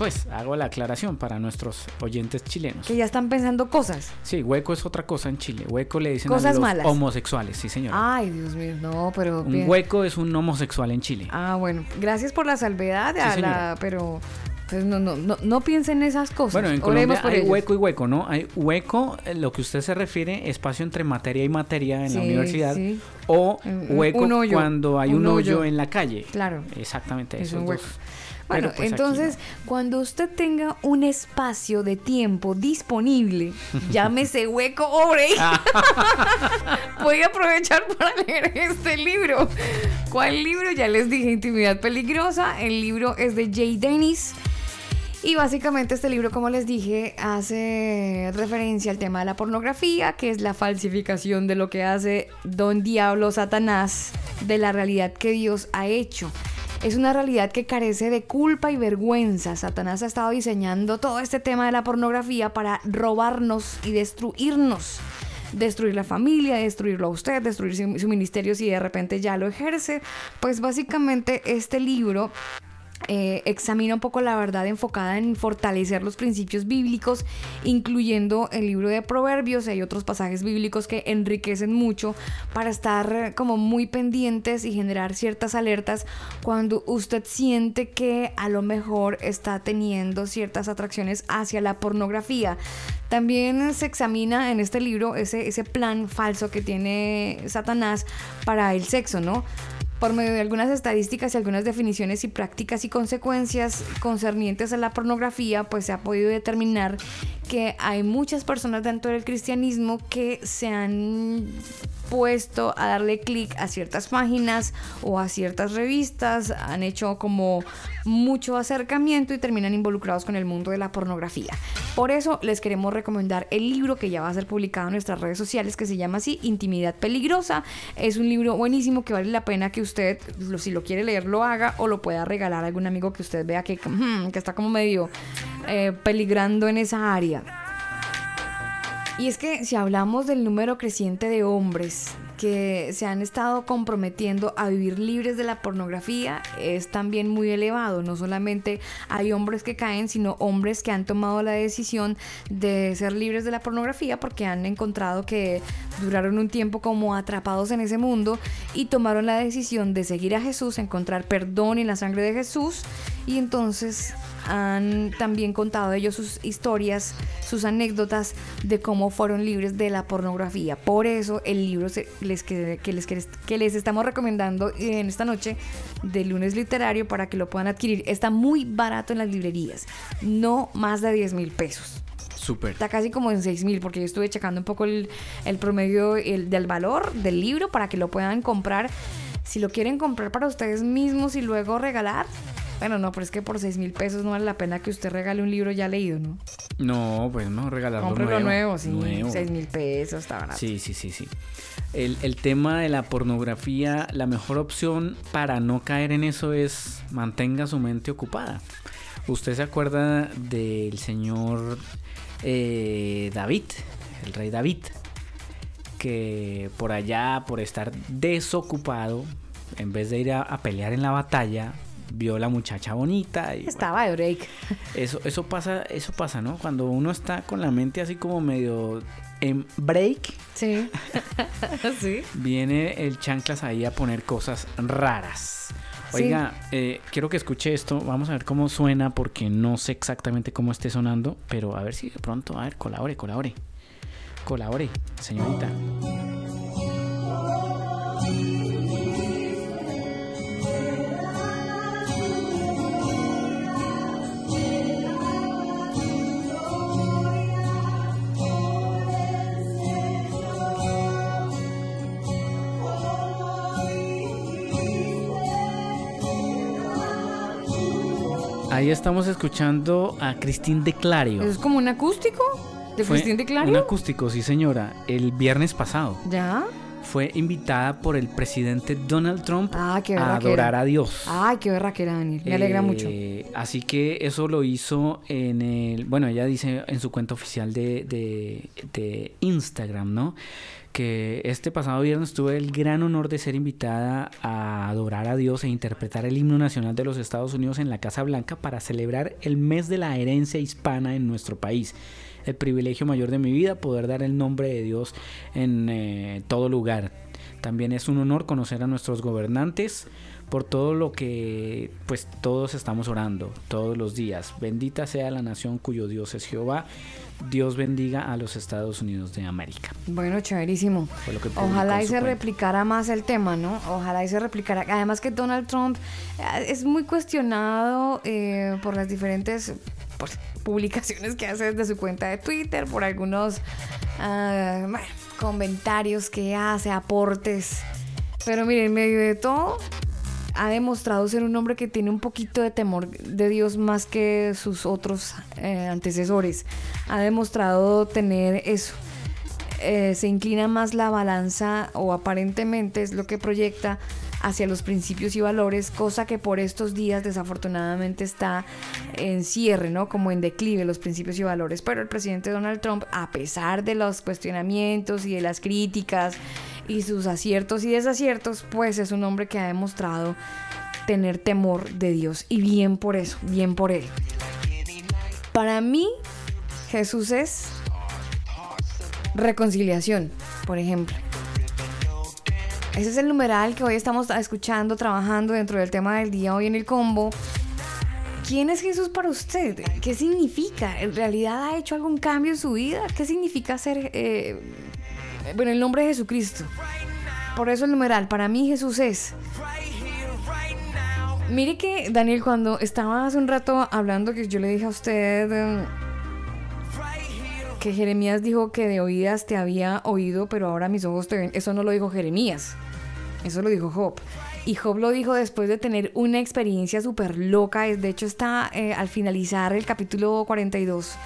Pues hago la aclaración para nuestros oyentes chilenos. que ya están pensando cosas. Sí, hueco es otra cosa en Chile. Hueco le dicen Cosas a los malas. homosexuales, sí señor. Ay, Dios mío, no, pero... un bien. hueco es un homosexual en Chile. Ah, bueno, gracias por la salvedad, Sí, a la- señora. pero pues no, no, no, no piensen en esas cosas. Bueno, en Oremos Colombia por hay ellos. hueco y hueco, ¿no? Hay hueco, eh, lo que usted se refiere, espacio entre materia y materia en la universidad. sí. O hueco un hoyo, cuando hay un, un hoyo. hoyo. en la calle. Claro. Exactamente, Es esos un hueco. dos. Bueno, pues, entonces, cuando usted tenga un espacio de tiempo disponible, llámese hueco o voy a aprovechar para leer este libro. ¿Cuál libro? Ya les dije, Intimidad Peligrosa. El libro es de Jay Dennis. Y básicamente este libro, como les dije, hace referencia al tema de la pornografía, que es la falsificación de lo que hace Don Diablo Satanás de la realidad que Dios ha hecho. Es una realidad que carece de culpa y vergüenza. Satanás ha estado diseñando todo este tema de la pornografía para robarnos y destruirnos. Destruir la familia, destruirlo a usted, destruir su, ministerio si de repente ya lo ejerce. Pues básicamente este libro eh, examina un poco la verdad enfocada en fortalecer los principios bíblicos, incluyendo el libro de Proverbios. Hay otros pasajes bíblicos que enriquecen mucho para estar eh, como muy pendientes y generar ciertas alertas cuando usted siente que a lo mejor está teniendo ciertas atracciones hacia la pornografía. También se examina en este libro ese, ese plan falso que tiene Satanás para el sexo, ¿no? Por medio de algunas estadísticas y algunas definiciones y prácticas y consecuencias concernientes a la pornografía, pues se ha podido determinar que hay muchas personas dentro del cristianismo que se han puesto a darle clic a ciertas páginas o a ciertas revistas, han hecho como mucho acercamiento y terminan involucrados con el mundo de la pornografía. Por eso les queremos recomendar el libro que ya va a ser publicado en nuestras redes sociales que se llama así Intimidad Peligrosa. Es un libro buenísimo que vale la pena que usted, si lo quiere leer, lo haga o lo pueda regalar a algún amigo que usted vea que, hmm, que está como medio eh, peligrando en esa área. Y es que si hablamos del número creciente de hombres que se han estado comprometiendo a vivir libres de la pornografía, es también muy elevado. No solamente hay hombres que caen, sino hombres que han tomado la decisión de ser libres de la pornografía porque han encontrado que duraron un tiempo como atrapados en ese mundo y tomaron la decisión de seguir a Jesús, encontrar perdón en la sangre de Jesús y entonces han también contado ellos sus historias, sus anécdotas de cómo fueron libres de la pornografía. Por eso el libro se- les que, que les, que, que les estamos recomendando en esta noche de lunes literario para que lo puedan adquirir. Está muy barato en las librerías, no más de 10 mil pesos. Súper. Está casi como en 6 mil porque yo estuve checando un poco el, el promedio el, del valor del libro para que lo puedan comprar. Si lo quieren comprar para ustedes mismos y luego regalar. Bueno, no, pero es que por 6 mil pesos no vale la pena que usted regale un libro ya leído, ¿no? No, pues no, regalarlo Cómprelo nuevo. nuevo, sí. Nuevo. 6 mil pesos, está barato. Sí, sí, sí, sí. El, el tema de la pornografía, la mejor opción para no caer en eso es mantenga su mente ocupada. ¿Usted se acuerda del señor eh, David, el rey David? Que por allá, por estar desocupado, en vez de ir a, a pelear en la batalla, vio la muchacha bonita y Estaba de break. eso, eso pasa, eso pasa, ¿no? Cuando uno está con la mente así como medio en break, Sí. sí. viene el chanclas ahí a poner cosas raras. Sí. Oiga, eh, quiero que escuche esto. Vamos a ver cómo suena porque no sé exactamente cómo esté sonando, pero a ver si de pronto, a ver, colabore, colabore. Colabore, señorita. Ahí estamos escuchando a Cristín de Clario. ¿Eso es como un acústico? ¿De Fue Cristín de Clario? Un acústico, sí señora. El viernes pasado. ¿Ya? Fue invitada por el presidente Donald Trump Ah, qué a adorar a Dios. Ay, qué berraquera, Daniel. Me alegra Eh, mucho. Así que eso lo hizo en el. Bueno, ella dice en su cuenta oficial de, de, de Instagram, ¿no? Que este pasado viernes tuve el gran honor de ser invitada a adorar a Dios e interpretar el himno nacional de los Estados Unidos en la Casa Blanca para celebrar el mes de la herencia hispana en nuestro país. El privilegio mayor de mi vida, poder dar el nombre de Dios en eh, todo lugar. También es un honor conocer a nuestros gobernantes por todo lo que pues todos estamos orando todos los días. Bendita sea la nación cuyo Dios es Jehová. Dios bendiga a los Estados Unidos de América. Bueno, chéverísimo. Ojalá y se cuenta. replicara más el tema, ¿no? Ojalá y se replicara. Además que Donald Trump eh, es muy cuestionado eh, por las diferentes pues, publicaciones que hace desde su cuenta de Twitter, por algunos ah, bueno, comentarios que hace, aportes. Pero miren, en medio de todo, ha demostrado ser un hombre que tiene un poquito de temor de Dios más que sus otros eh, antecesores. Ha demostrado tener eso. Eh, se inclina más la balanza o aparentemente es lo que proyecta hacia los principios y valores, cosa que por estos días desafortunadamente está en cierre, ¿no? Como en declive los principios y valores. Pero el presidente Donald Trump, a pesar de los cuestionamientos y de las críticas y sus aciertos y desaciertos, pues es un hombre que ha demostrado tener temor de Dios. Y bien por eso, bien por él. Para mí, Jesús es reconciliación, por ejemplo. Ese es el numeral que hoy estamos escuchando, trabajando dentro del tema del día hoy en el combo. ¿Quién es Jesús para usted? ¿Qué significa? ¿En realidad ha hecho algún cambio en su vida? ¿Qué significa ser, eh, bueno, el nombre de Jesucristo? Por eso el numeral, para mí Jesús es. Mire que, Daniel, cuando estaba hace un rato hablando, que yo le dije a usted, eh, que Jeremías dijo que de oídas te había oído, pero ahora mis ojos te ven. Eso no lo dijo Jeremías. Eso lo dijo Job. Y Job lo dijo después de tener una experiencia súper loca. De hecho, está eh, al finalizar el capítulo 42.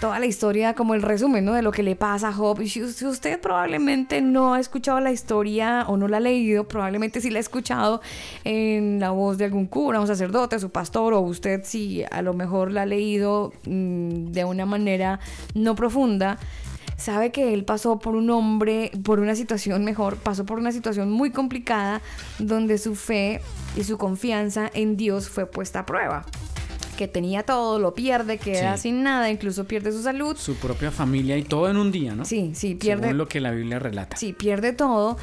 Toda la historia, como el resumen ¿no? de lo que le pasa a Job. Si, si usted probablemente no ha escuchado la historia o no la ha leído, probablemente sí la ha escuchado en la voz de algún cura, un sacerdote, su pastor, o usted sí a lo mejor la ha leído mm, de una manera no profunda sabe que él pasó por un hombre, por una situación mejor, pasó por una situación muy complicada donde su fe y su confianza en Dios fue puesta a prueba. Que tenía todo, lo pierde, queda Sí. sin nada, incluso pierde su salud. Su propia familia y todo en un día, ¿no? Sí, sí, pierde. Según lo que la Biblia relata. Sí, pierde todo.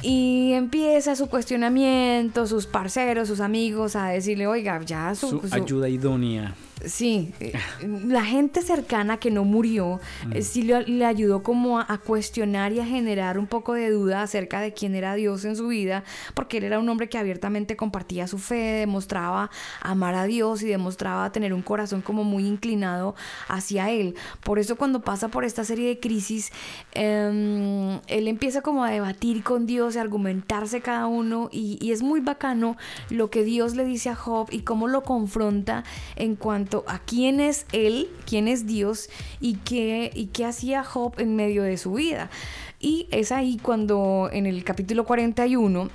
Y empieza su cuestionamiento, sus parceros, sus amigos a decirle, oiga, ya su, Su su- ayuda idónea. Sí, eh, la gente cercana que no murió eh, sí le, le ayudó como a, a cuestionar y a generar un poco de duda acerca de quién era Dios en su vida, porque él era un hombre que abiertamente compartía su fe, demostraba amar a Dios y demostraba tener un corazón como muy inclinado hacia él. Por eso cuando pasa por esta serie de crisis, em, él empieza como a debatir con Dios y a argumentarse cada uno y, y es muy bacano lo que Dios le dice a Job y cómo lo confronta en cuanto a quién es él, quién es Dios y qué, y qué hacía Job en medio de su vida. Y es ahí cuando en el capítulo 41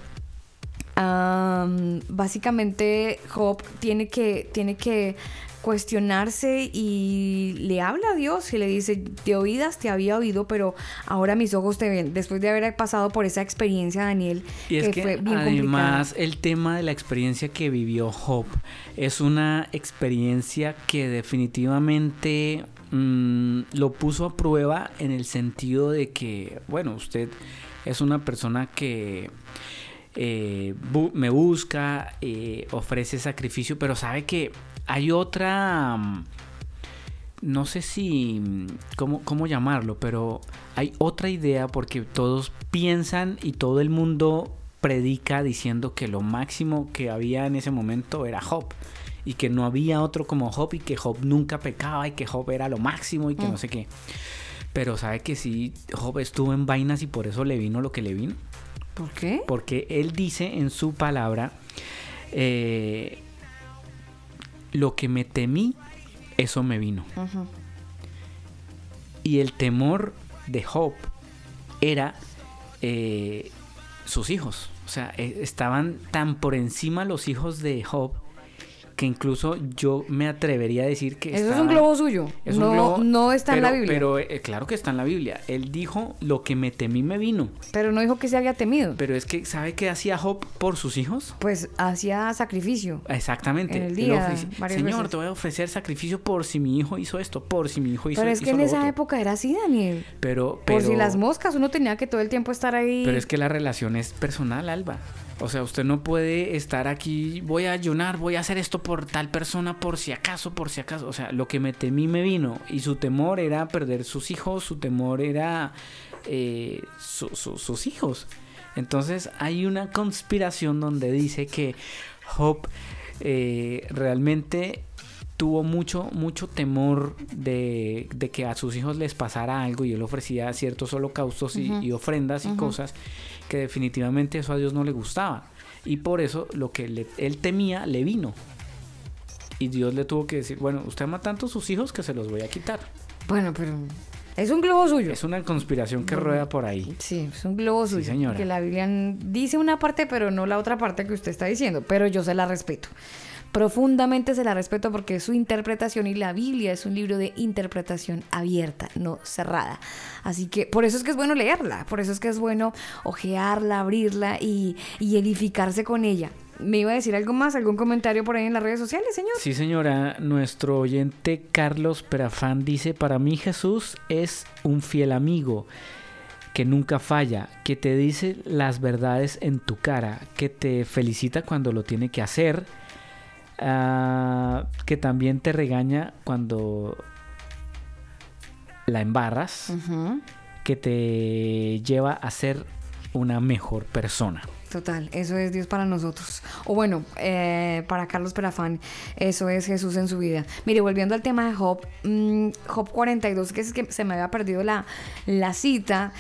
Am, básicamente Job tiene que, tiene que cuestionarse y le habla a Dios y le dice, de oídas te había oído, pero ahora mis ojos te ven. Después de haber pasado por esa experiencia, Daniel, Y es que, que fue bien además el tema de la experiencia que vivió Job es una experiencia que definitivamente mm, lo puso a prueba en el sentido de que, bueno, usted es una persona que eh, bu- me busca, eh, ofrece sacrificio, pero sabe que hay otra... mm, no sé si, mm, cómo, cómo llamarlo, pero hay otra idea porque todos piensan y todo el mundo predica diciendo que lo máximo que había en ese momento era Job y que no había otro como Job y que Job nunca pecaba y que Job era lo máximo y que Mm. no sé qué. Pero sabe que sí, Job estuvo en vainas y por eso le vino lo que le vino. ¿Por qué? Porque él dice en su palabra, eh, lo que me temí, eso me vino. Y el temor de Job era eh, sus hijos. O sea, eh, estaban tan por encima los hijos de Job que incluso yo me atrevería a decir que... Eso es un globo suyo. es un no, globo, no está en la pero- Biblia. Pero eh, claro que está en la Biblia. Él dijo, lo que me temí me vino. Pero no dijo que se había temido. Pero es que, ¿sabe qué hacía Job por sus hijos? Pues hacía sacrificio. Exactamente. En el día, Señor, veces. te voy a ofrecer sacrificio por si mi hijo hizo esto, por si mi hijo hizo Pero es que en esa otro". época era así, Daniel. Pero, Por si pero- las moscas, uno tenía que todo el tiempo estar ahí. Pero es que la relación es personal, Alba. O sea, usted no puede estar aquí, voy a ayunar, voy a hacer esto por tal persona, por si acaso, por si acaso. O sea, lo que me temí me vino. Y su temor era perder sus hijos, su temor era eh, su- su- sus hijos. Entonces hay una conspiración donde dice que Job eh, realmente tuvo mucho, mucho temor de, de que a sus hijos les pasara algo y él ofrecía ciertos holocaustos y, ofrendas y cosas que definitivamente eso a Dios no le gustaba. Y por eso lo que le- él temía le vino. Y Dios le tuvo que decir, bueno, usted ama tanto a sus hijos que se los voy a quitar. Bueno, pero es un globo suyo. Es una conspiración que rueda por ahí. Sí, es un globo suyo. señora. Que la Biblia dice una parte, pero no la otra parte que usted está diciendo. Pero yo se la respeto. Profundamente se la respeto porque su interpretación y la Biblia es un libro de interpretación abierta, no cerrada. Así que por eso es que es bueno leerla, por eso es que es bueno ojearla, abrirla y, y edificarse con ella. ¿Me iba a decir algo más? ¿Algún comentario por ahí en las redes sociales, señor? Sí, señora, nuestro oyente Carlos Perafán dice, para mí Jesús es un fiel amigo que nunca falla, que te dice las verdades en tu cara, que te felicita cuando lo tiene que hacer, ah, que también te regaña cuando la embarras, que te lleva a ser una mejor persona. Total, eso es Dios para nosotros. O bueno, eh, para Carlos Perafán, eso es Jesús en su vida. Mire, volviendo al tema de Job, mm, Job 42, que es que se me había perdido la, la cita.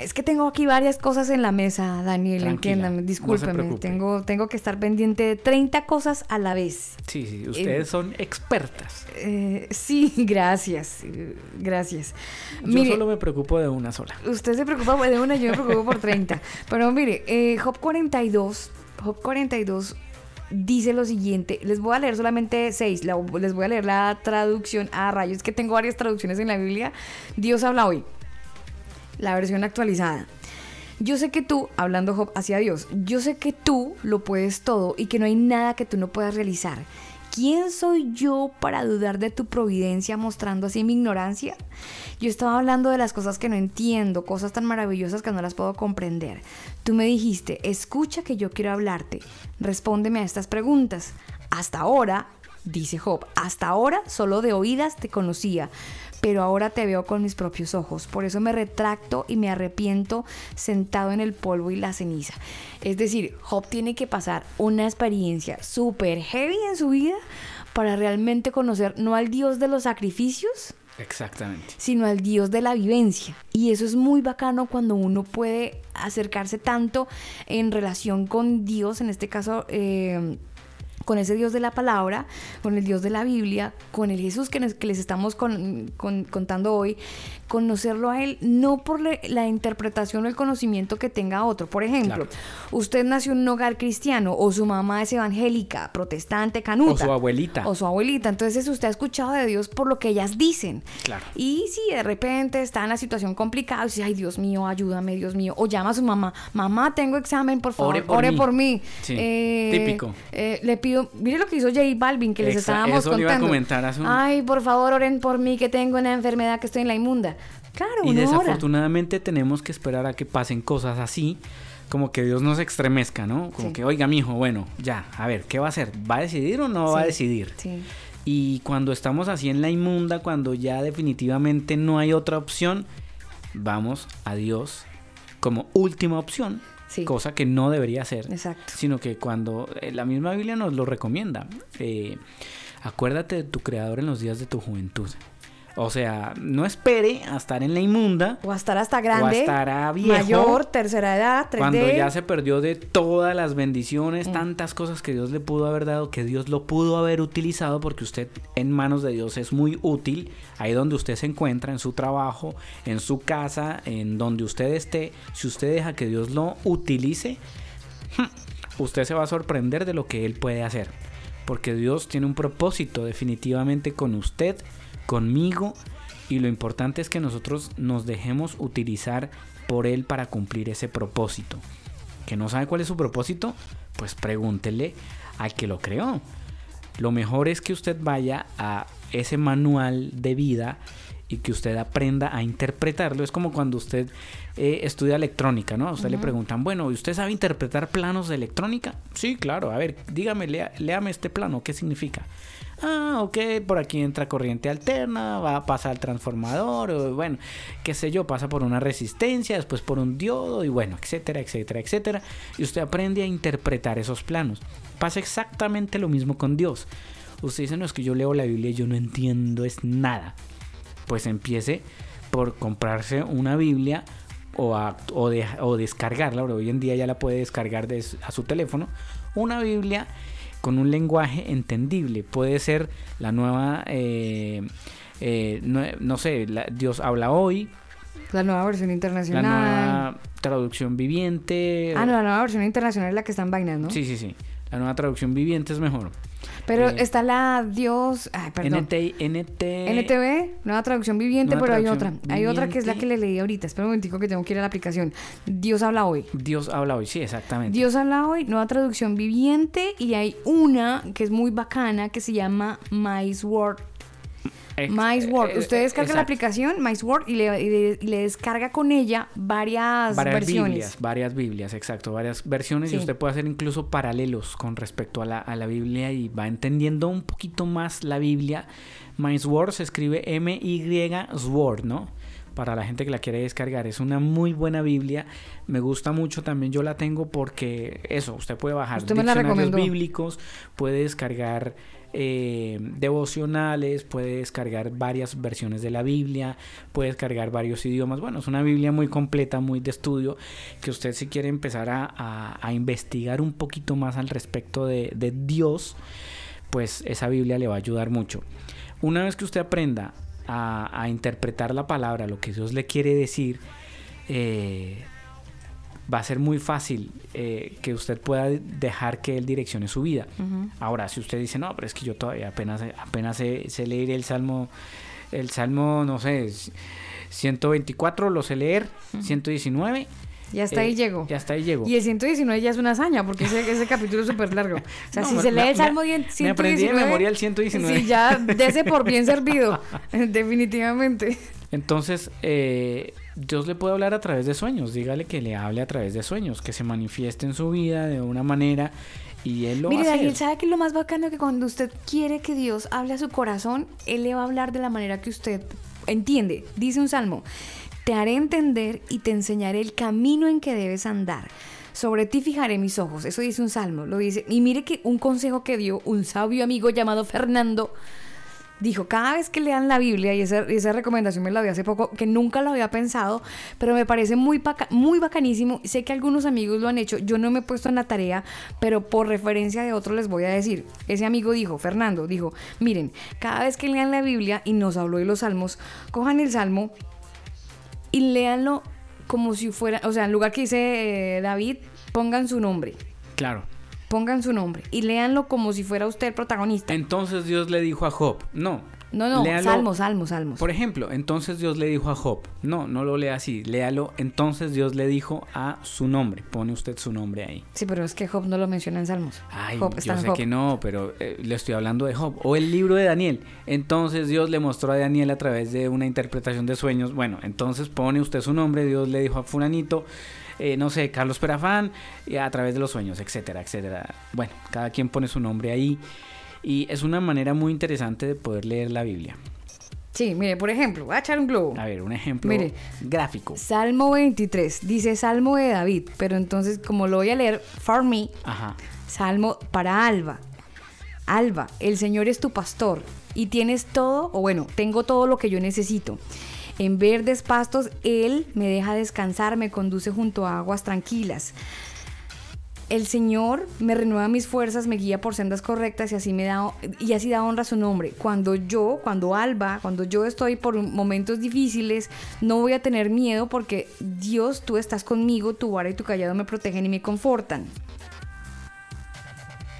Es que tengo aquí varias cosas en la mesa, Daniel, Tranquila, entiéndame, discúlpeme. tengo, tengo que estar pendiente de 30 cosas a la vez. Sí, sí, ustedes son expertas. Eh, sí, gracias, eh, gracias. Yo Mire, solo me preocupo de una sola. Usted se preocupa de una, yo me preocupo por 30. Pero mire, eh, Job 42, Job 42 dice lo siguiente. Les voy a leer solamente seis. la- les voy a leer la traducción a rayos, que tengo varias traducciones en la Biblia. Dios habla hoy. La versión actualizada. Yo sé que tú, hablando Job hacia Dios, yo sé que tú lo puedes todo y que no hay nada que tú no puedas realizar. ¿Quién soy yo para dudar de tu providencia mostrando así mi ignorancia? Yo estaba hablando de las cosas que no entiendo, cosas tan maravillosas que no las puedo comprender. Tú me dijiste, escucha que yo quiero hablarte, respóndeme a estas preguntas. Hasta ahora, dice Job, hasta ahora solo de oídas te conocía, pero ahora te veo con mis propios ojos. Por eso me retracto y me arrepiento sentado en el polvo y la ceniza. Es decir, Job tiene que pasar una experiencia súper heavy en su vida para realmente conocer no al Dios de los sacrificios, Exactamente. sino al Dios de la vivencia. Y eso es muy bacano cuando uno puede acercarse tanto en relación con Dios, en este caso... eh, con ese Dios de la palabra, con el Dios de la Biblia, con el Jesús que, nos- que les estamos con- con- contando hoy, conocerlo a Él no por le- la interpretación o el conocimiento que tenga otro. Por ejemplo, Claro. usted nació en un hogar cristiano o su mamá es evangélica, protestante, canuta. O su abuelita. O su abuelita. Entonces usted ha escuchado de Dios por lo que ellas dicen. Claro. Y si de repente está en la situación complicada, dice, ay Dios mío, ayúdame, Dios mío. O llama a su mamá, mamá, tengo examen, por favor, Ore por mí". mí. Sí, Eh, típico. eh, le pido, mire lo que hizo J Balvin, que les Exa- estábamos eso le iba a contando. comentar hace un- Ay, por favor, oren por mí, que tengo una enfermedad, que estoy en la inmunda. Claro, Y desafortunadamente tenemos que esperar a que pasen cosas así, como que Dios nos extremezca, ¿no? Como Sí. que, oiga, mi hijo, bueno, ya, a ver, ¿qué va a hacer? ¿Va a decidir o no va a decidir? Sí. Y cuando estamos así en la inmunda, cuando ya definitivamente no hay otra opción, vamos a Dios como última opción, Sí. cosa que no debería ser, Exacto. sino que cuando eh, la misma Biblia nos lo recomienda, eh, acuérdate de tu creador en los días de tu juventud. O sea, no espere a estar en la inmunda O a estar hasta grande. estar a viejo. Mayor, tercera edad, 3D. cuando ya se perdió de todas las bendiciones, Mm. tantas cosas que Dios le pudo haber dado, que Dios lo pudo haber utilizado, porque usted en manos de Dios es muy útil, ahí donde usted se encuentra, en su trabajo, en su casa, en donde usted esté, si usted deja que Dios lo utilice, usted se va a sorprender de lo que Él puede hacer. Porque Dios tiene un propósito definitivamente con usted, conmigo, y lo importante es que nosotros nos dejemos utilizar por Él para cumplir ese propósito. ¿Que no sabe cuál es su propósito? Pues pregúntele al que lo creó. Lo mejor es que usted vaya a ese manual de vida y que usted aprenda a interpretarlo. Es como cuando usted eh, estudia electrónica, ¿no? A usted le preguntan, bueno, ¿y usted sabe interpretar planos de electrónica? Sí, claro. A ver, dígame, lea- léame este plano, ¿qué significa? Ah, ok, por aquí entra corriente alterna, va a pasar al transformador, o bueno, qué sé yo, pasa por una resistencia, después por un diodo, y bueno, etcétera, etcétera, etcétera. Y usted aprende a interpretar esos planos. Pasa exactamente lo mismo con Dios. Usted dice, no, es que yo leo la Biblia y yo no entiendo es nada. Pues empiece por comprarse una Biblia o, a- o, de- o descargarla, porque hoy en día ya la puede descargar de a su teléfono, una Biblia con un lenguaje entendible. Puede ser la nueva, eh, eh, no, no sé, la- Dios habla hoy, La nueva versión la internacional. nueva traducción viviente. Ah, no, la nueva versión internacional es la que está en vainas, ¿no? Sí, sí, sí. La nueva traducción viviente es mejor. Pero Eh, está la Dios. Ay, perdón. NT, NT, NTV, nueva traducción viviente, Nueva pero hay otra. Hay otra que es la que le leí ahorita. Espera un momentico que tengo que ir a la aplicación. Dios habla hoy. Dios habla hoy, sí, exactamente. Dios habla hoy, nueva traducción viviente. Y hay una que es muy bacana que se llama Mice Word. Ex- Mice Word. eh, Usted descarga la exacto. aplicación Mice Word y le, y le- y le descarga con ella varias, varias versiones. Biblias, varias Biblias, exacto, varias versiones Sí. y usted puede hacer incluso paralelos con respecto a la, a la Biblia y va entendiendo un poquito más la Biblia. My Sword se escribe M-Y Sword, ¿no? para la gente que la quiere descargar. Es una muy buena Biblia. Me gusta mucho también. Yo la tengo porque eso, usted puede bajar Usted la diccionarios bíblicos, puede descargar eh, devocionales, puede descargar varias versiones de la Biblia, puede descargar varios idiomas. Bueno, es una Biblia muy completa, muy de estudio, que usted si quiere empezar a, a- investigar un poquito más al respecto de, de Dios, pues esa Biblia le va a ayudar mucho. Una vez que usted aprenda a, a interpretar la palabra, lo que Dios le quiere decir, eh, va a ser muy fácil eh, que usted pueda dejar que Él direccione su vida. Ahora, si usted dice, no, pero es que yo todavía apenas, apenas sé, sé leer el Salmo, el Salmo, no sé, s- 124 lo sé leer, 119. Ya hasta ahí eh, llego. Ya hasta ahí llego. Y el 119 ya es una hazaña, porque ese, ese capítulo es súper largo. O sea, No, si se lee me- el Salmo me- 119... me aprendí de memoria el 119. Sí, ya, dese por bien servido. Definitivamente. Entonces, eh, Dios le puede hablar a través de sueños. Dígale que le hable a través de sueños, que se manifieste en su vida de una manera y Él lo Mire, va a hacer. Daniel, ¿sabe qué es lo más bacano? Que cuando usted quiere que Dios hable a su corazón, Él le va a hablar de la manera que usted entiende. Dice un salmo, te haré entender y te enseñaré el camino en que debes andar. Sobre ti fijaré mis ojos. Eso dice un salmo, lo dice. Y mire que un consejo que dio un sabio amigo llamado Fernando. Dijo, cada vez que lean la Biblia, y esa, esa recomendación me la vi hace poco, que nunca lo había pensado, pero me parece muy, muy bacanísimo. Sé que algunos amigos lo han hecho, yo no me he puesto en la tarea, pero por referencia de otros les voy a decir. Ese amigo dijo, Fernando, dijo, miren, cada vez que lean la Biblia, y nos habló de los salmos, cojan el salmo y léanlo como si fuera, o sea, en lugar que dice eh, David, pongan su nombre, Claro. Pongan su nombre, y léanlo como si fuera usted el protagonista. Entonces Dios le dijo a Job, no. No, no, léalo- salmos, salmos, salmos. Por ejemplo, entonces Dios le dijo a Job, no, no lo lea así, léalo, entonces Dios le dijo a su nombre, pone usted su nombre ahí. Sí, pero es que Job no lo menciona en Salmos. Ay, Job está yo en sé Job. que no, pero eh, le estoy hablando de Job. O el libro de Daniel. Entonces Dios le mostró a Daniel a través de una interpretación de sueños. Bueno, entonces pone usted su nombre, Dios le dijo a fulanito, eh, no sé, Carlos Perafán, y a través de los sueños, etcétera, etcétera. Bueno, cada quien pone su nombre ahí. Y es una manera muy interesante de poder leer la Biblia. Sí, mire, por ejemplo, voy a echar un globo. A ver, un ejemplo Mire. gráfico. Salmo 23, dice Salmo de David, pero entonces como lo voy a leer, for me, Ajá. Salmo para Alba. Alba, el Señor es tu pastor y tienes todo, o bueno, tengo todo lo que yo necesito. En verdes pastos, Él me deja descansar, me conduce junto a aguas tranquilas. El Señor me renueva mis fuerzas, me guía por sendas correctas y así me da y así da honra a su nombre. Cuando yo, cuando Alba, cuando yo estoy por momentos difíciles, no voy a tener miedo porque Dios, tú estás conmigo, tu vara y tu callado me protegen y me confortan.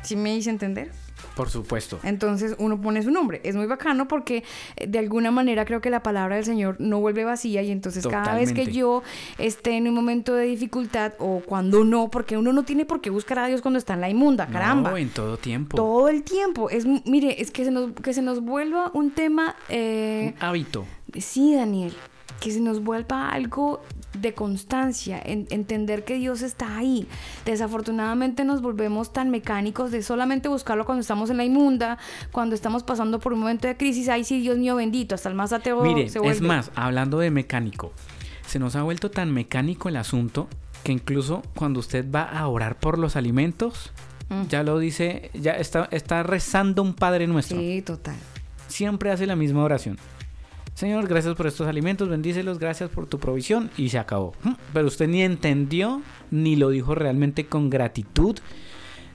¿Sí me hice entender? Por supuesto. Entonces uno pone su nombre. Es muy bacano porque eh, de alguna manera creo que la palabra del Señor no vuelve vacía y entonces cada vez que yo esté en un momento de dificultad o cuando no, porque uno no tiene por qué buscar a Dios cuando está en la inmunda, caramba. No, en todo tiempo. Todo el tiempo. Es, mire, es que se nos, que se nos vuelva un tema... eh, Hábito. Sí, Daniel, que se nos vuelva algo de constancia, en- entender que Dios está ahí. Desafortunadamente nos volvemos tan mecánicos de solamente buscarlo cuando estamos en la inmunda, cuando estamos pasando por un momento de crisis. Ay, sí, Dios mío bendito, hasta el más ateo Mire, se vuelve. es más, hablando de mecánico, se nos ha vuelto tan mecánico el asunto que incluso cuando usted va a orar por los alimentos, Mm. ya lo dice, ya está, está rezando un Padre Nuestro. Sí, total. Siempre hace la misma oración. Señor, gracias por estos alimentos, bendícelos, gracias por tu provisión y se acabó. Mm, Pero usted ni entendió, ni lo dijo realmente con gratitud,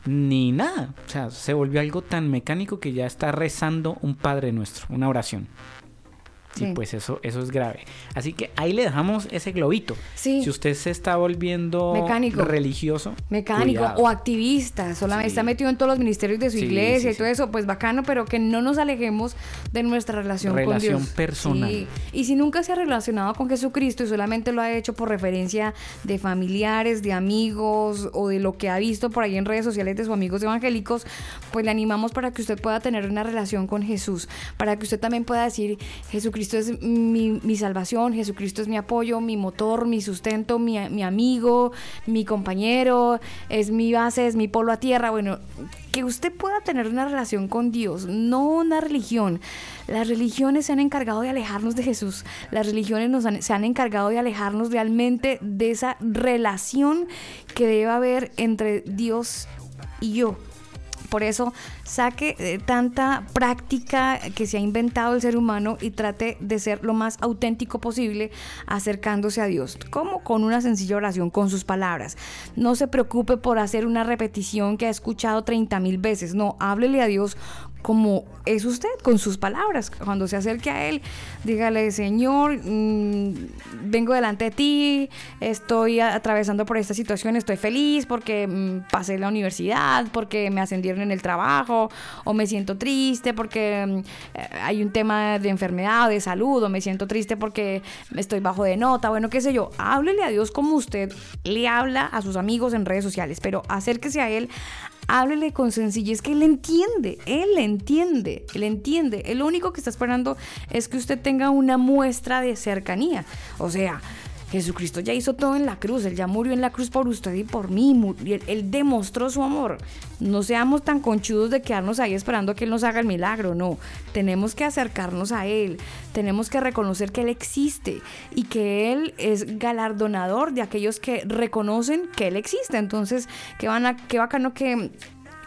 ni nada. O sea, se volvió algo tan mecánico que ya está rezando un Padre Nuestro, una oración. Sí. Y pues eso, eso es grave. Así que ahí le dejamos ese globito. Sí. Si usted se está volviendo Mecánico. religioso, Mecánico cuidado. o activista, solamente Sí. está metido en todos los ministerios de su iglesia y todo eso, pues bacano, pero que no nos alejemos de nuestra relación, Relación con Dios. personal. Sí. Y si nunca se ha relacionado con Jesucristo y solamente lo ha hecho por referencia de familiares, de amigos o de lo que ha visto por ahí en redes sociales de sus amigos evangélicos, pues le animamos para que usted pueda tener una relación con Jesús, para que usted también pueda decir, Jesucristo Jesucristo es mi, salvación, Jesucristo es mi apoyo, mi motor, mi sustento, mi, mi amigo, mi compañero, es mi base, es mi polo a tierra. Bueno, que usted pueda tener una relación con Dios, no una religión. Las religiones se han encargado de alejarnos de Jesús. Las religiones se han encargado de alejarnos realmente de esa relación que debe haber entre Dios y yo. Por eso saque eh, tanta práctica que se ha inventado el ser humano y trate de ser lo más auténtico posible acercándose a Dios. como Con una sencilla oración, con sus palabras. No se preocupe por hacer una repetición que ha escuchado 30 mil veces. No, háblele a Dios como es usted, con sus palabras. Cuando se acerque a Él, dígale, Señor, mm, vengo delante de ti, estoy atravesando por esta situación, estoy feliz porque mm, pasé la universidad, porque me ascendieron en el trabajo, o me siento triste porque mm, eh, hay un tema de enfermedad, de salud, o me siento triste porque estoy bajo de nota, bueno, qué sé yo. Háblele a Dios como usted le habla a sus amigos en redes sociales, pero acérquese a Él háblele con sencillez que él entiende, él entiende, él entiende. El único que está esperando es que usted tenga una muestra de cercanía. O sea, Jesucristo ya hizo todo en la cruz, Él ya murió en la cruz por usted y por mí, él demostró su amor. No seamos tan conchudos de quedarnos ahí esperando que Él nos haga el milagro, no. Tenemos que acercarnos a Él, tenemos que reconocer que Él existe y que Él es galardonador de aquellos que reconocen que Él existe. Entonces, qué, van a, qué bacano que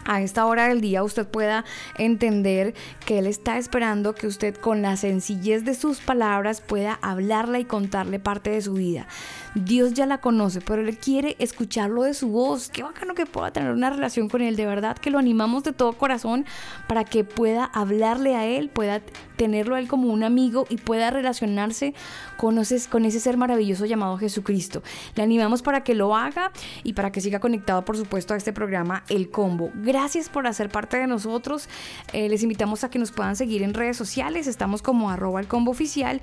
a esta hora del día usted pueda entender que Él está esperando que usted con la sencillez de sus palabras pueda hablarla y contarle parte de su vida. Dios ya la conoce, pero Él quiere escucharlo de su voz. Qué bacano que pueda tener una relación con Él. De verdad que lo animamos de todo corazón para que pueda hablarle a Él, pueda tenerlo a Él como un amigo y pueda relacionarse con ese, con ese ser maravilloso llamado Jesucristo. Le animamos para que lo haga y para que siga conectado, por supuesto, a este programa El Combo. Gracias por hacer parte de nosotros. Eh, les invitamos a que nos puedan seguir en redes sociales. Estamos como arroba el combo oficial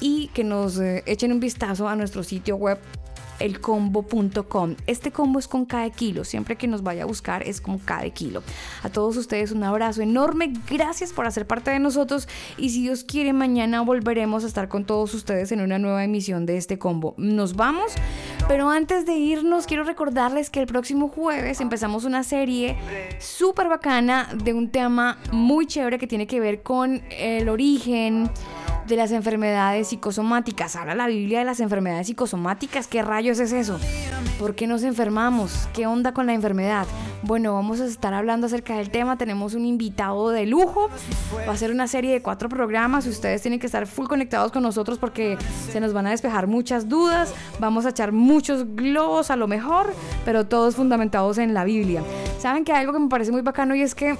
y que nos eh, echen un vistazo a nuestro sitio web elcombo.com. Este combo es con cada kilo, siempre que nos vaya a buscar es con cada kilo. A todos ustedes un abrazo enorme, gracias por hacer parte de nosotros y si Dios quiere mañana volveremos a estar con todos ustedes en una nueva emisión de este combo. Nos vamos, pero antes de irnos quiero recordarles que el próximo jueves empezamos una serie súper bacana de un tema muy chévere que tiene que ver con el origen de las enfermedades psicosomáticas. Habla la Biblia de las enfermedades psicosomáticas. ¿Qué rayos es eso? ¿Por qué nos enfermamos? ¿Qué onda con la enfermedad? Bueno, vamos a estar hablando acerca del tema. Tenemos un invitado de lujo. Va a ser una serie de cuatro programas. Ustedes tienen que estar full conectados con nosotros porque se nos van a despejar muchas dudas. Vamos a echar muchos globos a lo mejor, pero todos fundamentados en la Biblia. ¿Saben que algo que me parece muy bacano y es que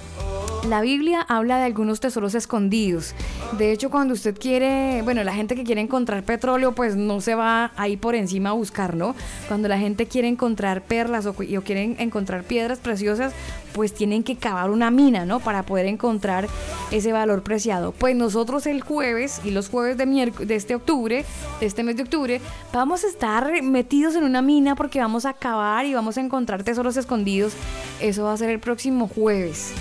la Biblia habla de algunos tesoros escondidos. De hecho, cuando usted quiere, bueno, la gente que quiere encontrar petróleo, pues no se va ahí por encima a buscar, ¿no? Cuando la gente quiere encontrar perlas o, o quieren encontrar piedras preciosas, pues tienen que cavar una mina, ¿no? Para poder encontrar ese valor preciado. Pues nosotros el jueves y los jueves de, de este octubre, de este mes de octubre, vamos a estar metidos en una mina porque vamos a cavar y vamos a encontrar tesoros escondidos. Eso va a ser el próximo jueves.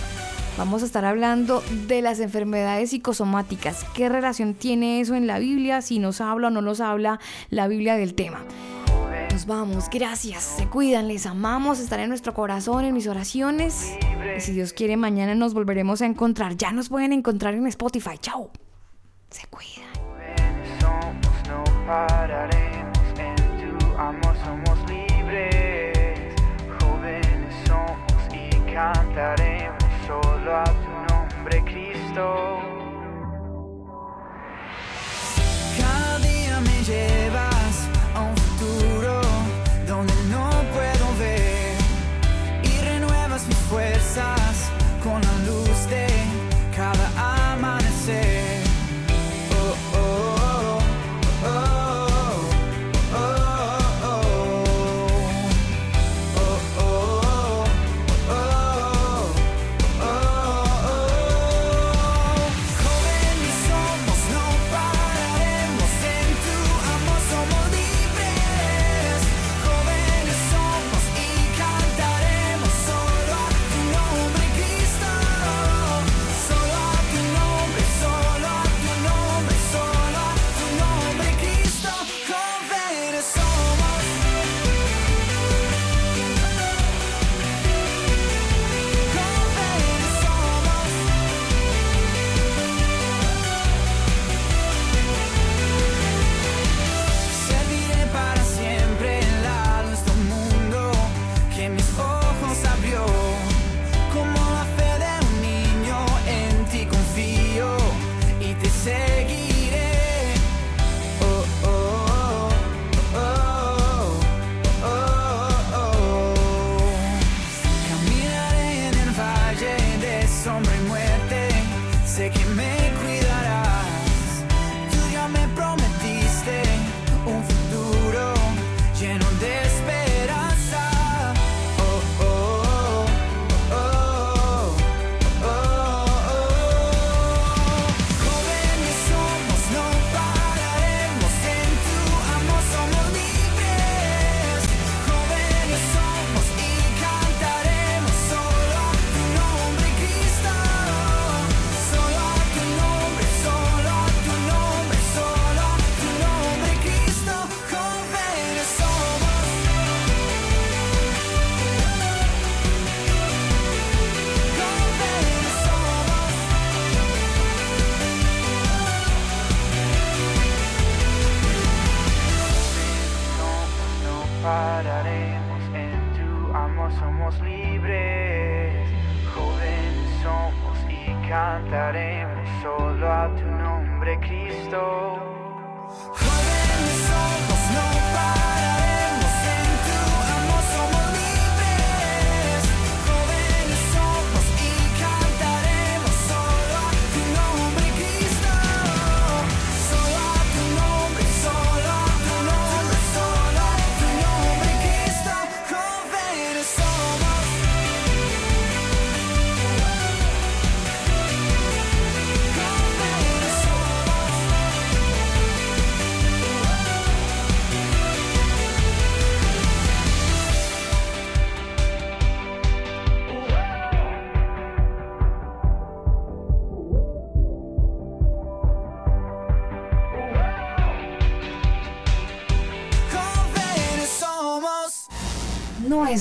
Vamos a estar hablando de las enfermedades psicosomáticas. ¿Qué relación tiene eso en la Biblia? Si nos habla o no nos habla la Biblia del tema. Nos vamos, gracias. Se cuidan, les amamos, estar en nuestro corazón, en mis oraciones. Y si Dios quiere, mañana nos volveremos a encontrar. Ya nos pueden encontrar en Spotify. Chao. Se cuidan. somos, no pararemos. En tu amor somos libres. Jóvenes somos y cantaremos a tu nombre, Cristo. Cada día me llevas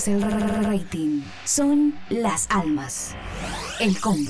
el rating, son las almas. El combo.